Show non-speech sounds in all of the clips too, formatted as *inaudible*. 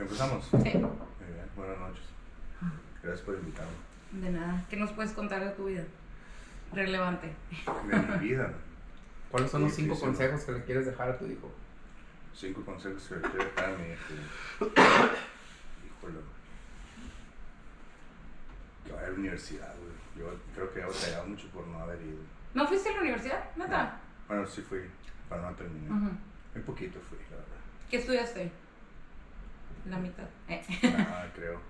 ¿Empezamos? Sí. Muy bien, buenas noches. Gracias por invitarme. De nada. ¿Qué nos puedes contar de tu vida? Relevante. De mi vida, ¿Cuáles son los cinco Difícil. consejos que le quieres dejar a tu hijo? cinco consejos que le quiero dejar a mi hijo. Híjole. Que vaya a la universidad, güey. Yo creo que he batallado mucho por no haber ido. ¿No fuiste a la universidad? ¿Neta? Bueno, sí fui, pero no terminé. Ujú. Un poquito fui, la verdad. ¿Qué estudiaste? La mitad. Eh. *laughs* Ah, creo.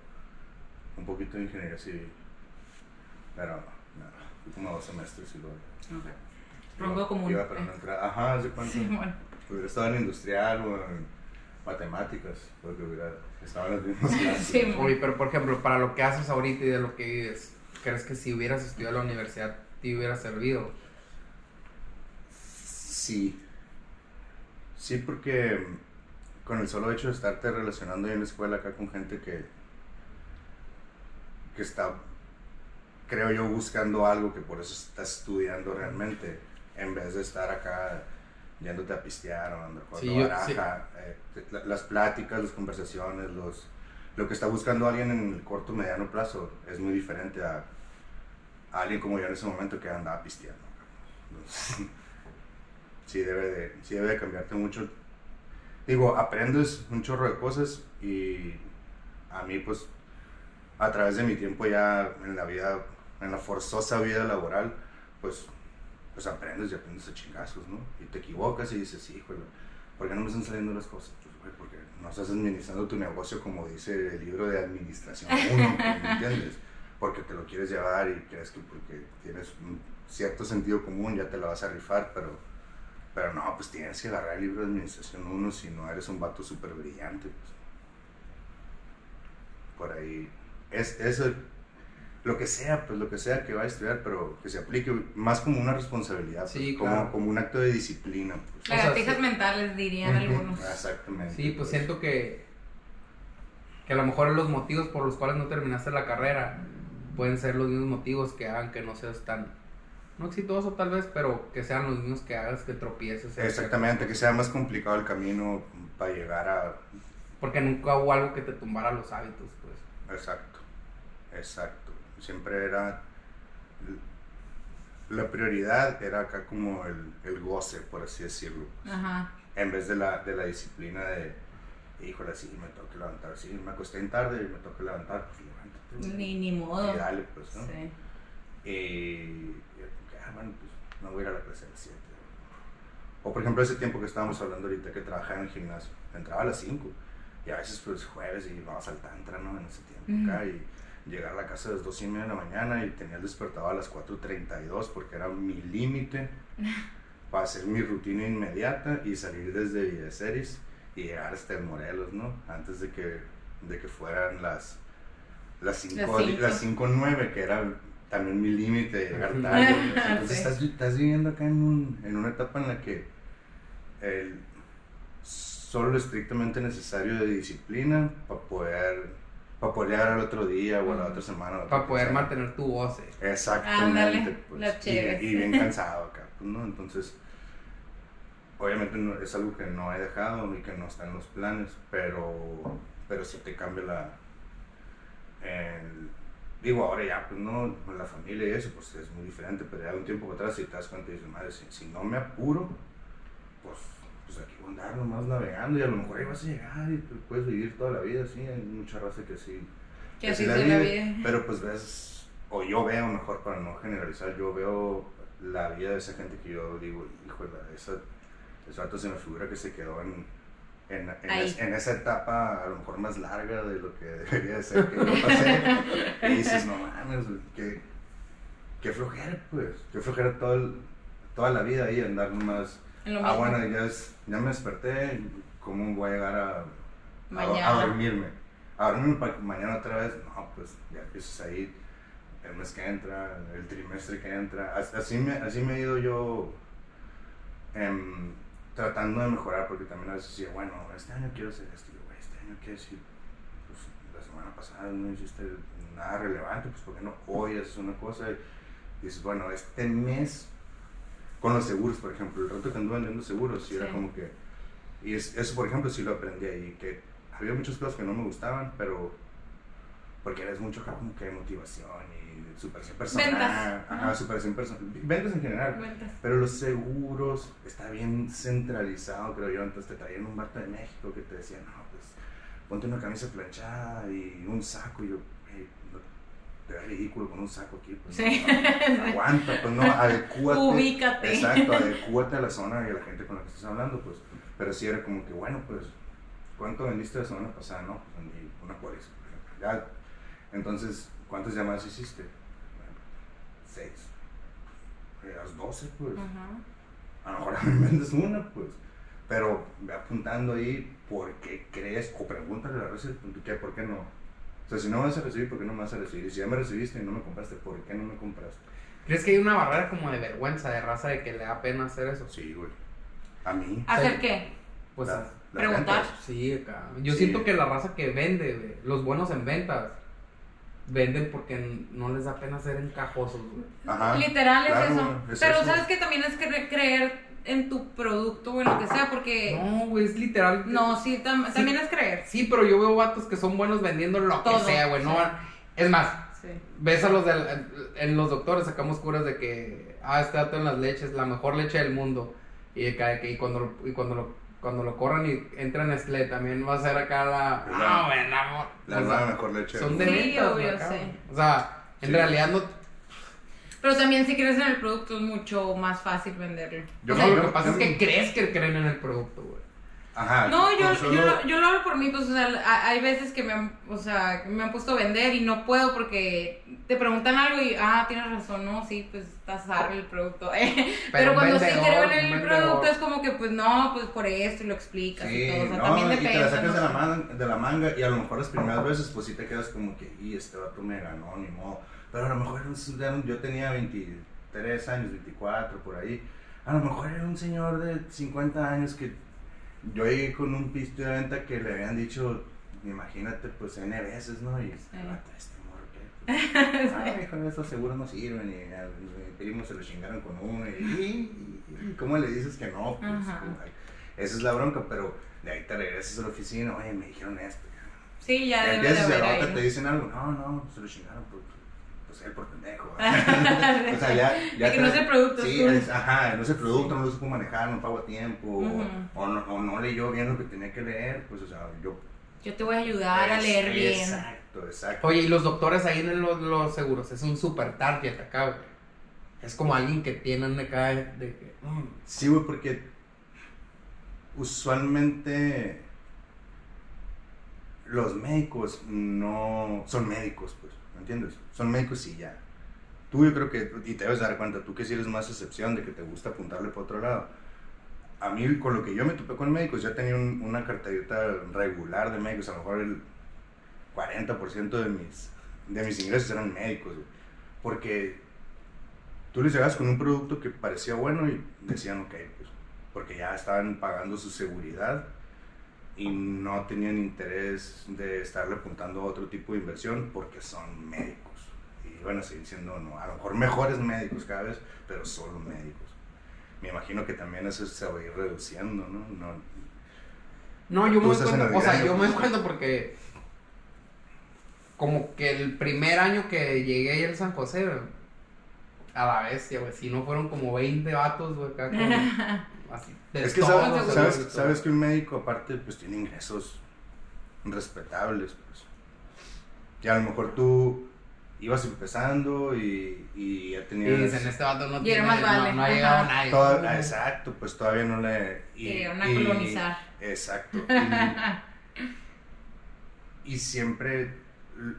Un poquito de ingeniería civil. Pero, no, como dos semestres y luego. Ok. Común. Iba para una entrada. Ajá, ¿hace cuánto? Sí, bueno. Hubiera estado en industrial o en matemáticas, porque hubiera estado en las mismas *laughs* clases. Sí, Oye, pero por ejemplo, para lo que haces ahorita y de lo que vives, ¿crees que si hubieras estudiado en la universidad te hubiera servido? Sí. Sí, porque con el solo hecho de estarte relacionando ahí en la escuela acá con gente que, que está, creo yo, buscando algo que por eso está estudiando realmente, en vez de estar acá yéndote a pistear o andando jugando Sí, baraja, eh, la- las pláticas, las conversaciones, los, lo que está buscando alguien en el corto mediano plazo es muy diferente a, a alguien como yo en ese momento que andaba pisteando. Entonces, *laughs* sí debe de, sí debe de cambiarte mucho. Digo, aprendes un chorro de cosas y a mí pues a través de mi tiempo ya en la vida, en la forzosa vida laboral, pues, pues aprendes y aprendes a chingazos, ¿no? Y te equivocas y dices, híjole, ¿por qué no me están saliendo las cosas? Pues, porque no estás administrando tu negocio como dice el libro de administración 1, ¿me entiendes? Porque te lo quieres llevar y crees que porque tienes un cierto sentido común ya te la vas a rifar, pero, pero no, pues tienes que agarrar el libro de administración 1 si no eres un vato súper brillante. pues. Por ahí, es eso, lo que sea, pues lo que sea que va a estudiar, pero que se aplique más como una responsabilidad, pues, Sí, como, claro. como un acto de disciplina. Pues. sea, Lagartijas sí. mentales, dirían algunos. Exactamente. Sí, pues siento que, que a lo mejor los motivos por los cuales no terminaste la carrera pueden ser los mismos motivos que hagan que no seas tan, no exitoso tal vez, pero que sean los mismos que hagas que tropieces. en Exactamente, que sea más complicado el camino para llegar a... Porque nunca hubo algo que te tumbara los hábitos, pues. Exacto, exacto. Siempre era... La prioridad era acá como el, el goce, por así decirlo. Ajá. En vez de la, de la disciplina de, híjole, sí, me tengo que levantar, sí, me acosté en tarde y me tengo que levantar, pues levántate. Ni, ni modo. Y dale, pues, ¿no? Sí. Y, ah, bueno, pues no voy a ir a la clase a las 7. O por ejemplo, ese tiempo que estábamos hablando ahorita que trabajaba en el gimnasio, entraba a las 5 y a veces pues jueves y vamos al tantra, ¿no? En ese tiempo acá y llegar a la casa a las 2 y media de la mañana y tenía el despertador a las 4.32 porque era mi límite *laughs* para hacer mi rutina inmediata y salir desde Villaceris y llegar hasta el Morelos, ¿no? Antes de que, de que fueran las las 5 Las cinco. las 5.9 que era también mi límite de llegar tarde. *laughs* Entonces Sí. estás, estás viviendo acá en, un- en una etapa en la que el, solo lo estrictamente necesario de disciplina para poder, para poder llegar al otro día o a la otra semana. o Para poder sea. mantener tu goce. Exactamente. Ándale, pues, y, y bien *laughs* cansado acá, pues, ¿no? Entonces, obviamente no- es algo que no he dejado y que no está en los planes, pero, pero sí te cambia la... el- digo, ahora ya, pues no, con la familia y eso, pues es muy diferente, pero ya un tiempo atrás si te das cuenta y dices, madre, si, si no me apuro, pues, pues aquí voy a andar nomás navegando y a lo mejor ahí vas a llegar y puedes vivir toda la vida, sí, hay mucha raza que sí Que que así la la vive, vida. Pero pues ves, o yo veo mejor para no generalizar, yo veo la vida de esa gente que yo digo, híjole, esa, ese rato se me figura que se quedó en, en, en, Ahí. es- en esa etapa a lo mejor más larga de lo que *laughs* debería de ser que yo pasé. y dices, no mames, qué, qué flojera, pues, qué flojera todo el- toda la vida ahí andar lo Ah, bueno, ya, es- ya me desperté, ¿cómo voy a llegar a, a- Mañana. a dormirme? A dormirme para que mañana otra vez, no, pues ya empiezas ahí el mes que entra, el trimestre que entra. As- Así me, así me he ido yo em, tratando de mejorar, porque también a veces decía, bueno, este año quiero hacer esto, y güey, este año quiero decir, pues la semana pasada no hiciste nada relevante, pues ¿por qué no hoy haces una cosa? Y dices, bueno, este mes con los seguros, por ejemplo, el rato que anduve vendiendo seguros, sí, era Sí. como que, y es- eso por ejemplo sí lo aprendí ahí, que había muchas cosas que no me gustaban, pero porque eres mucho como que motivación y superación personal. Ventas. Ajá, superación personal. Ventas en general. Cuentas. Pero los seguros está bien centralizado, creo yo. Entonces te traían un vato de México que te decía, no, pues ponte una camisa planchada y un saco. Y yo, "Ey, no, te ves ridículo con un saco aquí. Pues, Sí. no, aguanta, pues no, adecúate. Ubícate. Exacto, adecúate a la zona y a la gente con la que estás hablando, pues. Pero sí era como que, bueno, pues, ¿cuánto vendiste la semana pasada? No, pues una. Ya, entonces, ¿cuántas llamadas hiciste? Bueno, seis. Las doce, pues. Ajá. A lo mejor *laughs* me vendes una, pues. Pero ve apuntando ahí por qué crees, o pregúntale a la raza, ¿qué? ¿Por qué no? O sea, si no me vas a recibir, ¿por qué no me vas a recibir? Y si ya me recibiste y no me compraste, ¿por qué no me compraste? ¿Crees que hay una barrera como de vergüenza, de raza, de que le da pena hacer eso? Sí, güey. A mí. ¿Hacer qué? Pues La- las preguntar. ventas. sí, acá. Yo Sí. siento que la raza que vende, güey, los buenos en ventas, venden porque no les da pena ser encajosos, güey. Ajá. Literal es Claro, eso. es Pero eso. sabes que también es que creer en tu producto o en lo que sea, porque No, güey, es literal. no, sí, tam- Sí. también es creer. Sí, pero yo veo vatos que son buenos vendiendo lo Todo, que sea, güey. No. Es más, Sí. ves a los del, en los doctores sacamos curas de que ah este dato en las leches la mejor leche del mundo y, de que- que- y cuando y cuando lo cuando lo corran y entra en Nestlé también va a ser acá la Es la- ah güey la, o sea, nueva mejor leche. son de. Sí, obvio, sí. o sea en Sí. realidad no Pero también si crees en el producto es mucho más fácil venderlo. Yo O no, sea, lo que pasa es que crees que creen en el producto güey Ajá. No, yo, con yo, solo- lo, yo lo hablo por mí, pues, o sea, ha- hay veces que me han, o sea, me han puesto a vender y no puedo porque te preguntan algo y, ah, tienes razón, no, sí, pues, estás darle el producto. *laughs* Pero, Pero cuando sí vendedor, creo en el vendedor. producto es como que, pues, no, pues, por esto y lo explicas Sí, y todo, o sea, no, también y depende. te la sacas ¿no? de, la manga, de la manga y a lo mejor las primeras veces pues sí te quedas como que, y este vato me ganó, ni modo. Pero a lo mejor yo tenía 23 años, 24 por ahí. A lo mejor era un señor de 50 años que yo llegué con un pisto de venta que le habían dicho, imagínate, pues N veces, ¿no? Y este vato, este morro. Pues, *laughs* Ay, hijo, esos seguros no sirven y a mi primo se lo chingaron con uno y, y- y ¿cómo le dices que no? Pues, como, esa es la bronca, pero de ahí te regresas a la oficina, oye, me dijeron esto. Sí, ya Empiezas y haber a la otra te dicen algo, no, no, se lo chingaron, pues, pues él por pendejo. *laughs* o sea, ya, ya De que no es el producto, Sí, es ajá, no es el producto, no lo supo manejar, no pago a tiempo, o- no, o no leyó bien lo que tenía que leer, pues, o sea, yo... Yo te voy a ayudar a leer bien. Exacto, exacto. oye y los doctores ahí en los, los seguros es un super target acá güey es como alguien que tienen acá de que mm, Sí, güey, porque usualmente los médicos no son médicos, pues, ¿me entiendes? Son médicos y ya. Tú yo creo que, y te debes dar cuenta, tú que sí eres más excepción de que te gusta apuntarle por otro lado. A mí, con lo que yo me topé con médicos, ya tenía un- una carterita regular de médicos, a lo mejor el 40% de mis, de mis ingresos eran médicos, güey. Porque tú les llegabas con un producto que parecía bueno y decían, ok, pues, porque ya estaban pagando su seguridad y no tenían interés de estarle apuntando a otro tipo de inversión porque son médicos. Y van a seguir siendo, no, a lo mejor mejores médicos cada vez, pero solo médicos. Me imagino que también eso se va a ir reduciendo, ¿no? no No, yo me doy en o sea, yo me doy cuenta porque como que el primer año que llegué ahí al San José, a la bestia, güey, si no fueron como 20 vatos, güey, acá con, *laughs* así, es que sabes, sabes, todo. sabes que un médico aparte pues tiene ingresos respetables, pues. Y a lo mejor tú ibas empezando y, y ya Y tenías... dicen, este vato no Y tiene, más no- vale, no, ha ajá. llegado nadie. Toda- ah, exacto, pues todavía no le... y- Querían a y- colonizar. Exacto. *laughs* Y, y siempre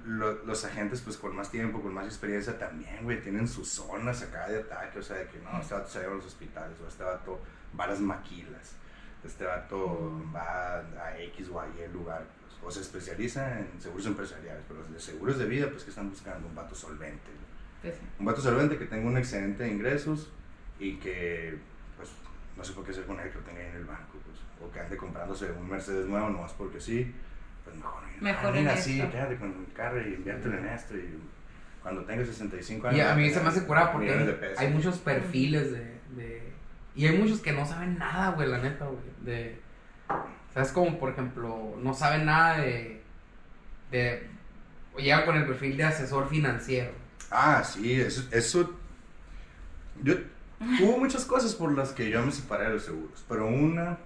lo- los agentes, pues con más tiempo, con más experiencia, también, güey, tienen sus zonas acá de ataque. O sea, de que no, este vato se lleva a los hospitales, o este vato va a las maquilas, este vato va a X o a Y lugar. pues, o se especializa en seguros empresariales, pero los de seguros de vida, pues que están buscando un vato solvente. Pues sí. Un vato solvente que tenga un excedente de ingresos y que, pues, no sé por qué hacer con él que lo tenga ahí en el banco, pues, o que ande comprándose un Mercedes nuevo nomás porque sí, pues mejor. Mejor mira, en sí, esto. quédate con el carro y inviértelo en esto y cuando tenga 65 años. Y a mí tener se me hace curado porque hay, muchos perfiles de, de- Y hay muchos que no saben nada, güey, la neta, güey. De... O sea, es como, por ejemplo, no saben nada de. de o llega con el perfil de asesor financiero. Ah, sí, eso, eso yo, hubo muchas cosas por las que yo me separé de los seguros, pero una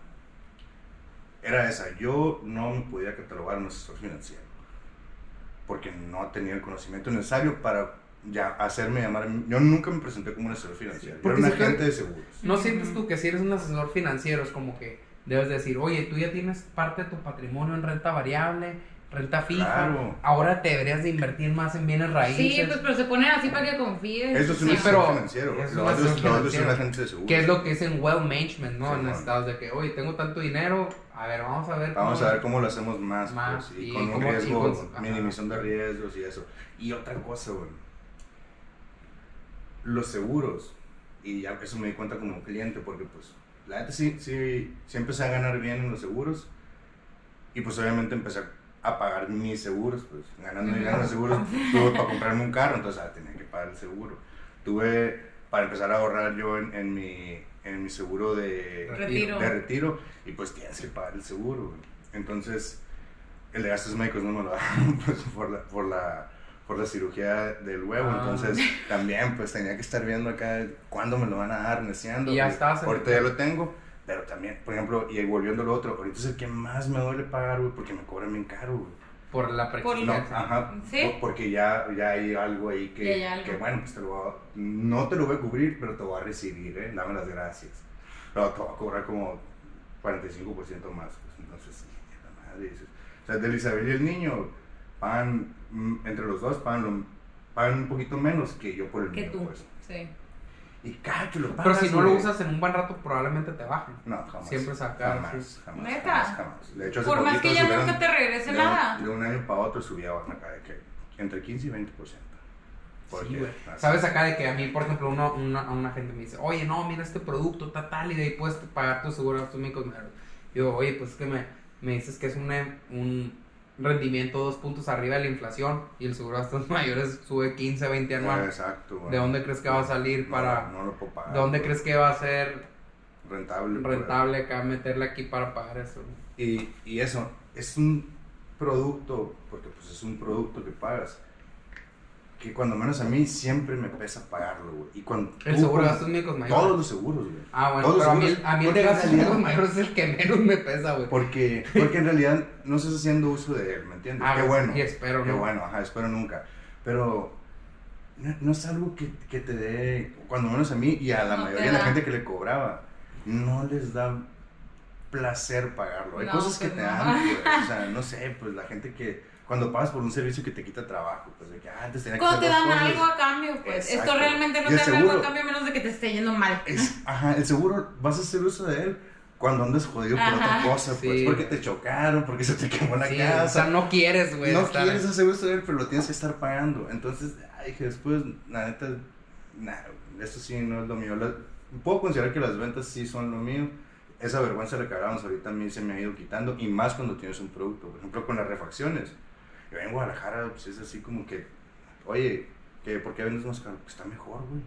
era esa, yo no me podía catalogar un asesor financiero, porque no tenía el conocimiento necesario para ya hacerme llamar, yo nunca me presenté como un asesor financiero, yo era un agente de seguros. ¿No sientes tú que si eres un asesor financiero es como que debes decir, oye, tú ya tienes parte de tu patrimonio en renta variable, renta fija. Ahora te deberías de invertir más en bienes raíces. Sí, pues pero se ponen así para que confíes. Eso es un sí, pero financiero. Es lo otro, es un agente de seguro. Que es lo que es en wealth management, ¿no? en estados de que, oye, tengo tanto dinero, a ver, vamos a ver. Vamos a ver cómo lo hacemos más. más pues, y, con un riesgo, minimización de riesgos y eso. Y otra cosa, güey. Los seguros. Y ya eso me di cuenta como cliente, porque pues la gente sí, sí, sí empecé a ganar bien en los seguros. Y pues obviamente empecé a a pagar mis seguros, pues ganando dinero en seguros, tuve para comprarme un carro, entonces ah, tenía que pagar el seguro. Tuve para empezar a ahorrar yo en, en mi, en mi seguro de retiro. de retiro y pues tienes que pagar el seguro. Entonces, el de gastos médicos no me lo *laughs* daban pues, por, la, por, la, por la cirugía del huevo, ah. entonces también pues tenía que estar viendo acá cuándo me lo van a dar, neceando. Y ya pues, estás. Ahorita ya lo tengo pero también, por ejemplo, y volviendo al otro, ahorita es el que más me duele pagar, güey, porque me cobran bien caro, güey. Por la presión. No, ajá. ¿Sí? porque ya, ya hay algo ahí que, que bueno, pues te lo voy a, no te lo voy a cubrir, pero te voy a recibir, ¿eh? Dame las gracias. Pero te voy a cobrar como 45% más, pues entonces, la madre. O sea, de Isabel y el niño pagan, mm, entre los dos pagan, pagan un poquito menos que yo por el que mío, tú. Pues. Sí. Y cada que lo Pero si no lo usas en un buen rato, probablemente te bajen. No, jamás. Siempre sacar. Jamás, jamás, ¿Neta? jamás, jamás. De hecho, Por más que ya nunca te regrese de, nada. De un año para otro subía acá de que entre 15 y 20%. Porque, sí, güey. Sabes acá de que a mí, por ejemplo, uno, una, una gente me dice, oye, no, mira este producto, está tal, y de ahí puedes pagar tu seguro tus médicos. Yo, oye, pues es que me, me dices que es un, un rendimiento dos puntos arriba de la inflación y el seguro de gastos *laughs* mayores sube 15, 20 anual. Exacto. ¿De dónde crees que va a salir para... No, lo puedo pagar. ¿De dónde crees que va a ser rentable? Rentable acá meterle aquí para pagar eso. Y, y eso, es un producto, porque pues es un producto que pagas que cuando menos a mí siempre me pesa pagarlo, güey. Y cuando el seguro de gastos médicos mayores. Todos los seguros, güey. Ah, bueno, pero a mí, a mí el de gastos médicos mayores es el que menos me pesa, güey. Porque, porque en realidad no estás haciendo uso de él, ¿me entiendes? Ah, qué bueno. Y espero, Qué bueno, ajá, espero nunca. Pero no, es algo que, que, te dé, cuando menos a mí y a la mayoría de la gente que le cobraba, no les da placer pagarlo. Hay cosas que pues te dan, o sea, no *laughs* sé, pues la gente que cuando pagas por un servicio que te quita trabajo, pues de que ah, antes tenía que Cuando te dan algo a cambio, pues esto realmente no te da algo a cambio a menos de que te esté yendo mal. ajá, el seguro vas a hacer uso de él cuando andas jodido por otra cosa, pues porque te chocaron, porque se te quemó la casa. O sea, no quieres, güey. No quieres hacer uso de él, pero lo tienes que estar pagando. Entonces, ay, que después, la neta, nah, esto sí no es lo mío. puedo considerar que las ventas sí son lo mío. Esa vergüenza de que hablábamos ahorita a mí se me ha ido quitando, y más cuando tienes un producto. Por ejemplo, con las refacciones yo en Guadalajara, pues es así como que, oye, que ¿por qué vendes más caro? Pues está mejor, güey.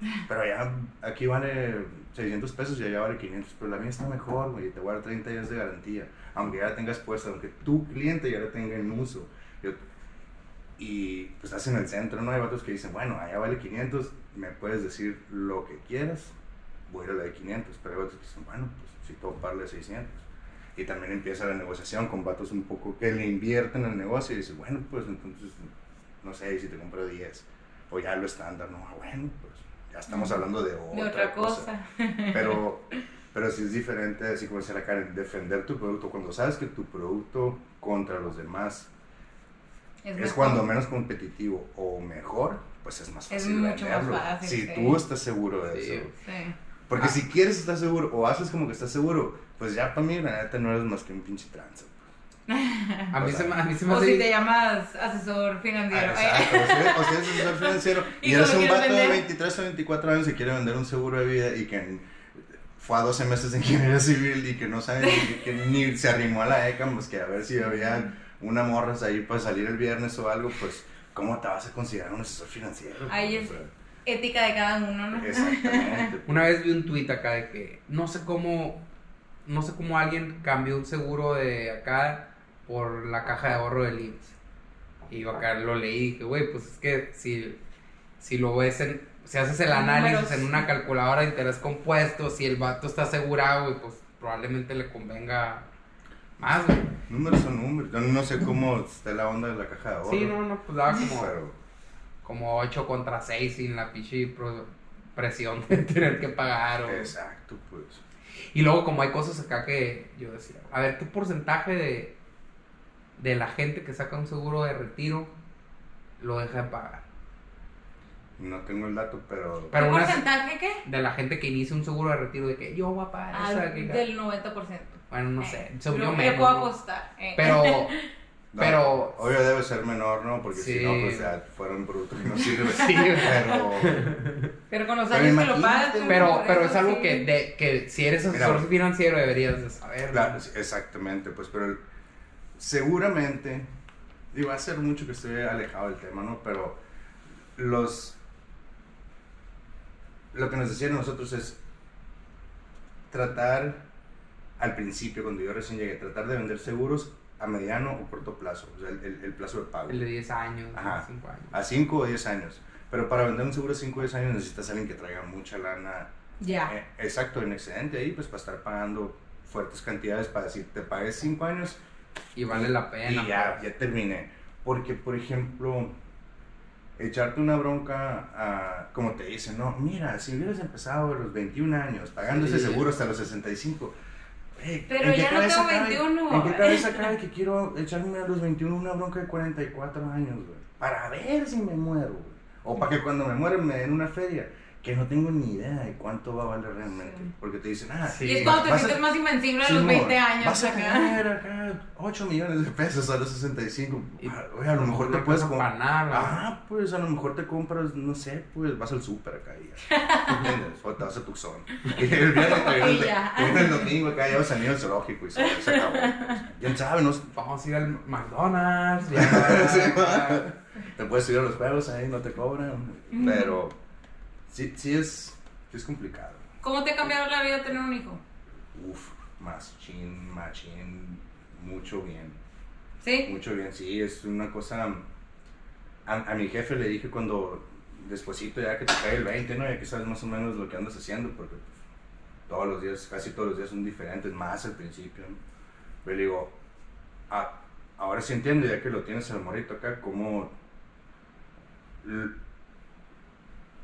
*laughs* Pero allá, aquí vale 600 pesos y allá vale 500, pero la mía está mejor, güey, te voy a dar 30 días de garantía, aunque ya la tengas puesta, aunque tu cliente ya la tenga en uso. y pues estás en el centro, ¿no? Hay vatos que dicen, bueno, allá vale 500, me puedes decir lo que quieras, voy a ir a la de 500, pero hay vatos que dicen, bueno, pues si todo parle 600 y también empieza la negociación con vatos un poco que le invierten en el negocio y dice, bueno, pues entonces, no sé, si te compro 10 o ya lo estándar, no, ah, bueno, pues ya estamos hablando de otra, cosa. *laughs* Pero, pero sí es diferente, así como decía la Karen, defender tu producto cuando sabes que tu producto contra los demás es, cuando menos competitivo o mejor, pues es más fácil. Es mucho más fácil. Si tú estás seguro de eso. Porque ah. si quieres estar seguro o haces como que estás seguro, pues ya para mí la neta no eres más que un pinche tranza. *laughs* A mí, se, a mí se me O si te llamas asesor financiero. Ah, exacto, o si, eres asesor *laughs* financiero y, eres un vato de 23 o 24 años y quiere vender un seguro de vida y que fue a 12 meses de ingeniería civil y que no sabe ni, que ni se arrimó a la ECA, pues que a ver si había una morras ahí para salir el viernes o algo, pues ¿cómo te vas a considerar un asesor financiero? Ahí es ética de cada uno, ¿no? Exactamente. Una vez vi un tuit acá de que no sé cómo no sé cómo alguien cambió un seguro de acá por la caja de ahorro del IMSS. Y yo acá lo leí y dije, güey, pues es que si, si lo ves en, si haces el análisis Números. en una calculadora de interés compuesto, si el vato está asegurado, güey, pues probablemente le convenga más, güey. Números son números. Yo no sé cómo está la onda de la caja de ahorro. Sí, no, no, pues daba como, Pero, como 8 contra 6 sin la pinche pro- presión de *laughs* tener que pagar. O... exacto, pues. Y luego como hay cosas acá que yo decía, a ver, ¿qué porcentaje de, de la gente que saca un seguro de retiro lo deja de pagar? No tengo el dato, pero. Pero ¿Qué una- porcentaje qué? De la gente que inicia un seguro de retiro de que yo voy a pagar Ah, esa, del 90%. Bueno, no sé, Lo yo menos, puedo ¿no? apostar. eh. Pero, *laughs* No, pero... Obvio debe ser menor, ¿no? Porque si no, pues ya fueron brutos y no *laughs* sirve. Sí. Pero. Pero con los años que lo pagas. Pero, pero eso es algo sí. que, de, que si eres Mira, asesor financiero deberías de saber. Claro, exactamente, pues, pero seguramente, digo, hace mucho que estoy alejado del tema, ¿no? Pero los, lo que nos decían a nosotros es tratar, al principio, cuando yo recién llegué, tratar de vender seguros a mediano o corto plazo, o sea, el, el- el plazo de pago. El de 10 años, Ajá. 5 años. A 5 o 10 años. Pero para vender un seguro a 5 o 10 años necesitas a alguien que traiga mucha lana Ya. eh, exacto, en excedente ahí, pues para estar pagando fuertes cantidades para decir, te pagues 5 años Y vale la pena. y ya, pues. ya terminé. Porque, por ejemplo, echarte una bronca, a, como te dicen, no, mira, si hubieras empezado a los 21 años, pagando Sí. ese seguro hasta los 65, Pero ¿en qué ya no tengo cabe? 21. ¿En qué cabeza *laughs* cabe que quiero echarme a los 21 una bronca de 44 años, güey? Para ver si me muero, güey. O para que cuando me muera me den una feria. Que no tengo ni idea de cuánto va a valer realmente. Sí. Porque te dicen, ah, Sí. Y es cuando te vas a- sientes más invencible a los Simón, 20 años. Vas a acá. tener acá 8 millones de pesos a los 65. Y- Ah, Oye, a lo mejor te puedes comprar. Ah, pues a lo mejor te compras, no sé, pues vas al súper acá y ya. ¿Entiendes? O te vas a Tucson. *laughs* Y el viernes te vienes, ya. el domingo acá al niño al zoológico y se, se acabó. ¿Quién sabe? No, Vamos a ir al McDonald's. ya, *laughs* Sí, ya. te puedes subir a los juegos ahí, no te cobran. Pero sí, sí es, sí es complicado. ¿Cómo te ha cambiado la vida tener un hijo? Uf, machín, machín, mucho bien. ¿Sí? Mucho bien, sí, es una cosa... A, a mi jefe le dije cuando, despuesito ya que te cae el 20, ¿no? Ya que sabes más o menos lo que andas haciendo, porque pues, todos los días, casi todos los días son diferentes, más al principio, ¿no? Pero le digo, "Ah, ahora sí entiendo, ya que lo tienes al morito acá, cómo...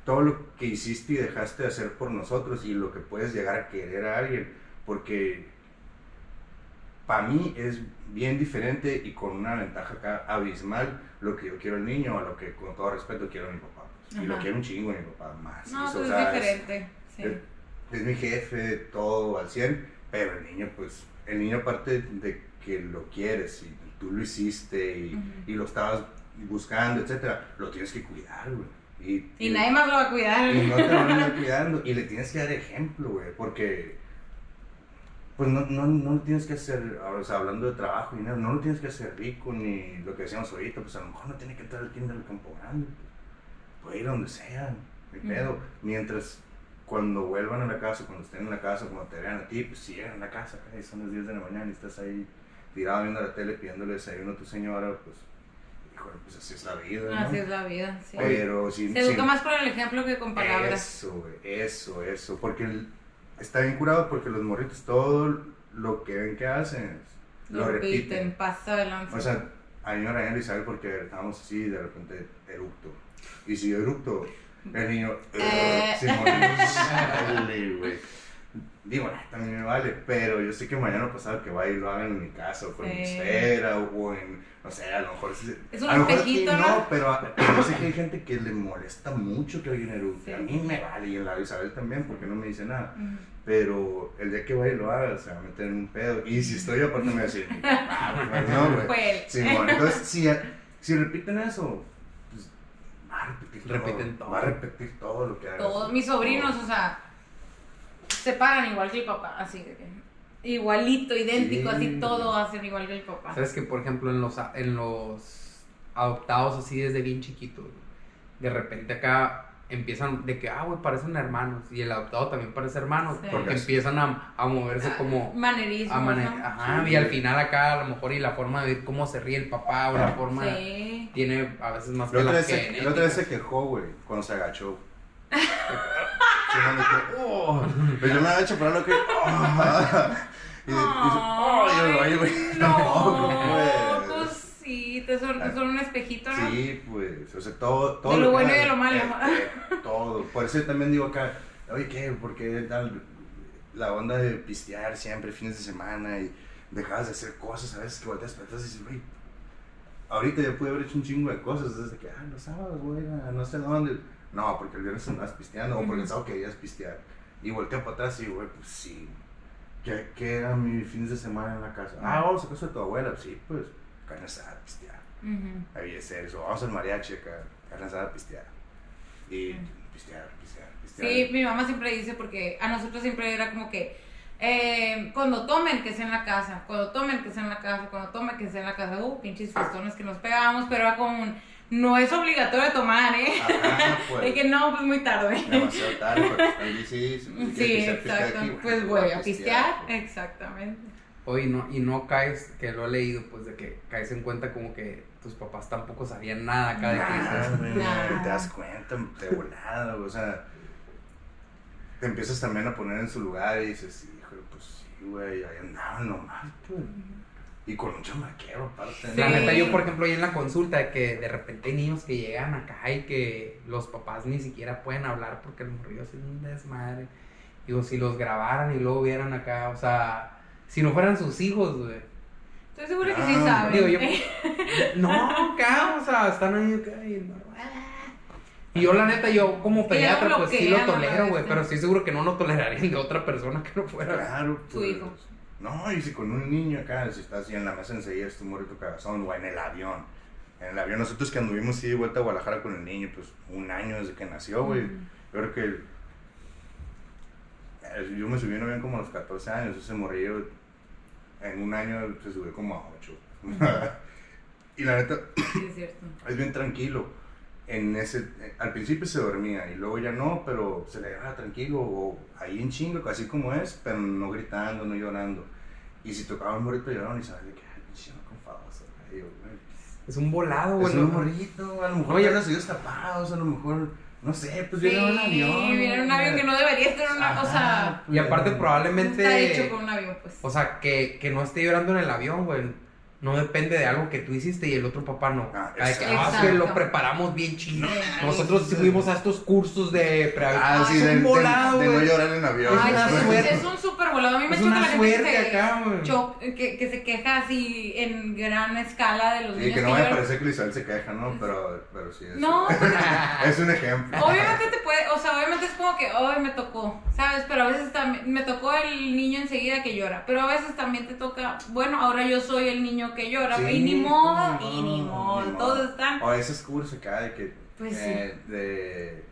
todo lo que hiciste y dejaste de hacer por nosotros y lo que puedes llegar a querer a alguien, porque para mí es bien diferente y con una ventaja acá abismal lo que yo quiero al niño a lo que con todo respeto quiero a mi papá. pues. Y lo quiero un chingo a mi papá más. No, o pues es diferente. Sí. es, es mi jefe, todo al 100, pero el niño pues, el niño aparte de que lo quieres y tú lo hiciste y, Ujú. y lo estabas buscando, etcétera, lo tienes que cuidar, güey. Y, Y nadie más lo va a cuidar. y no te van a andar cuidando. Y le tienes que dar ejemplo, güey. Porque, pues no, no, no lo tienes que hacer, o sea, hablando de trabajo y dinero, no lo tienes que hacer rico ni lo que decíamos ahorita. Pues a lo mejor no tiene que entrar al kinder del Campo Grande. Puede ir a donde sea, mi Ujú. pedo. Mientras cuando vuelvan a la casa, cuando estén en la casa, cuando te vean a ti, pues si llegan a la casa, son las 10 de la mañana y estás ahí tirado viendo la tele pidiéndole desayuno a tu señora, pues, híjole, pues así es la vida, ¿no? Así es la vida, sí. Pero si, Se educa más con el ejemplo que con palabras. eso, eso, eso. Porque el- está bien curado porque los morritos todo lo que ven que hacen lo, repiten. pasa adelante. O sea, a mí me regañan Isabel porque estábamos así y de repente eructo. Y si yo eructo, el niño... Eh. *laughs* Dale, güey. Digo, "Nah, también me vale, pero yo sé que mañana pasado que vaya y lo hagan en mi casa o con mi Sí. esfera o, o en, no sé, a lo mejor... sí- Es un a lo mejor espejito, aquí ¿no? pero a- pero yo sé que hay gente que le molesta mucho que alguien eructe. Sí. A mí me vale y a la Isabel también porque no me dice nada. Ujú. Pero el día que vaya y lo haga, se va a meter en un pedo. Y si estoy aparte me va a decir, "Ah, pues, no, güey. *laughs* Fue él. Simón, entonces, si, si repiten eso, pues va a repetir todo. Repiten todo. Va a repetir todo lo que hagas. Todos mis sobrinos, o sea, se paran igual que el papá, así de que igualito, idéntico, Sí. así todo hacen igual que el papá. Sabes que, por ejemplo, en los, en los adoptados así desde bien chiquitos, de repente acá empiezan de que, ah, güey, parecen hermanos. Y el adoptado también parece hermano. Sí. Porque empiezan a, a moverse como. Manerismo. A mane- ¿no? Ajá, Sí. y al final acá a lo mejor y la forma de ver cómo se ríe el papá o la forma Sí. tiene a veces más La que la otra vez se quejó, güey, cuando se agachó. *laughs* Oh, *laughs* pero yo me agacho para lo que. Oh, *laughs* y, oh, yo, ay, güey, *laughs* No, pues. cositas, son, son un espejito, ¿no? Sí, pues, o sea, todo. todo De lo bueno y de lo malo. eh, eh, todo. Por eso yo también digo acá, oye, ¿qué? ¿Por qué tal la onda de pistear siempre, fines de semana y dejabas de hacer cosas a veces que volteas para atrás y dices, güey, ahorita ya pude haber hecho un chingo de cosas desde que, ah, los sábados, güey, a no sé dónde. No, porque el viernes andabas pisteando o porque el sábado querías pistear. Y volteo para atrás y, güey, pues sí. ¿Qué, ¿Qué era mi fines de semana en la casa? Ah, vamos a casa de tu abuela. Sí, pues, carne asada, pistear. Había ser eso. Vamos al mariachi acá, carne asada, pistear. Y pistear, pistear, pistear. Sí, mi mamá siempre dice porque a nosotros siempre era como que eh, cuando tomen que sea en la casa, cuando tomen que sea en la casa, cuando tomen que sea en la casa, uh, pinches festones que nos pegábamos, pero era como un, no es obligatorio tomar, ¿eh? Ajá, pues. De que no, pues muy tarde. Demasiado tarde, porque *laughs* sí, si Sí, exacto. aquí, Pues voy a pistear, pues. exactamente. Oye, no, y no caes, que lo he leído, pues de que caes en cuenta como que tus papás tampoco sabían nada acá de Nada, güey, Nada. te das cuenta de volada, güey, o sea, te empiezas también a poner en su lugar y dices, híjole, pues sí, güey, ahí andaban nomás, pues. Y con un chamaquero aparte. La Sí. neta, yo, por ejemplo, ahí en la consulta, que de repente hay niños que llegan acá y que los papás ni siquiera pueden hablar porque el morrillo es un desmadre. Digo, si los grabaran y luego vieran acá, o sea, si no fueran sus hijos, güey. Estoy segura que Ah, sí saben. Digo, yo. *laughs* *laughs* No, acá, o sea, están ahí acá y. Y yo, la neta, yo como pediatra, pues sí lo tolero, güey, pero estoy seguro que no lo tolerarían de otra persona que no fuera. Claro, Su pues. hijo. No, y si con un niño acá, si estás así en la mesa enseguida, es tu morrito cagazón, o en el avión. En el avión, nosotros que anduvimos así de vuelta a Guadalajara con el niño, pues un año desde que nació, güey. Yo creo que. Yo me subí en avión como a los 14 años, ese morrillo en un año se subió como a 8. *laughs* y la neta, Sí, es cierto. es bien tranquilo. En ese, eh, al principio se dormía y luego ya no, pero se le dejaba tranquilo o ahí en chingo, así como es, pero no gritando, no llorando. Y si tocaba un morrito llorando y sabes de que, ay, pinche no confadoso. Güey, Es un volado, Es güey. un morrito, a lo mejor ya los oídos tapados, a lo mejor, no sé, pues Sí, viene un avión. viene un avión que no debería estar una Ajá, cosa. Y aparte, pues, probablemente. Está hecho con un avión, pues. O sea, que, que no esté llorando en el avión, güey. No depende de algo que tú hiciste y el otro papá no. Ah, Ay, que, exacto. ah, es que lo preparamos bien chido. Sí. Nosotros sí fuimos a estos cursos de pre Ah, sí, es de, volado, de no llorar en avión. Ay, es un súper volado. A mí me Es choca una la gente que suerte se, acá, que, que se queja así en gran escala de los Sí, niños que no que vaya a lloran. parecer que Lisabel se queja, ¿no? Pero, pero sí es. No, *laughs* pues, es un ejemplo. Obviamente te puede, o sea, obviamente es como que, hoy me tocó, ¿sabes? Pero a veces también, me tocó el niño enseguida que llora, pero a veces también te toca, bueno, ahora yo soy el niño que llora, Sí, y ni modo, no, y ni modo, ni modo. todos están, O esos cursos acá de que. Pues eh, de,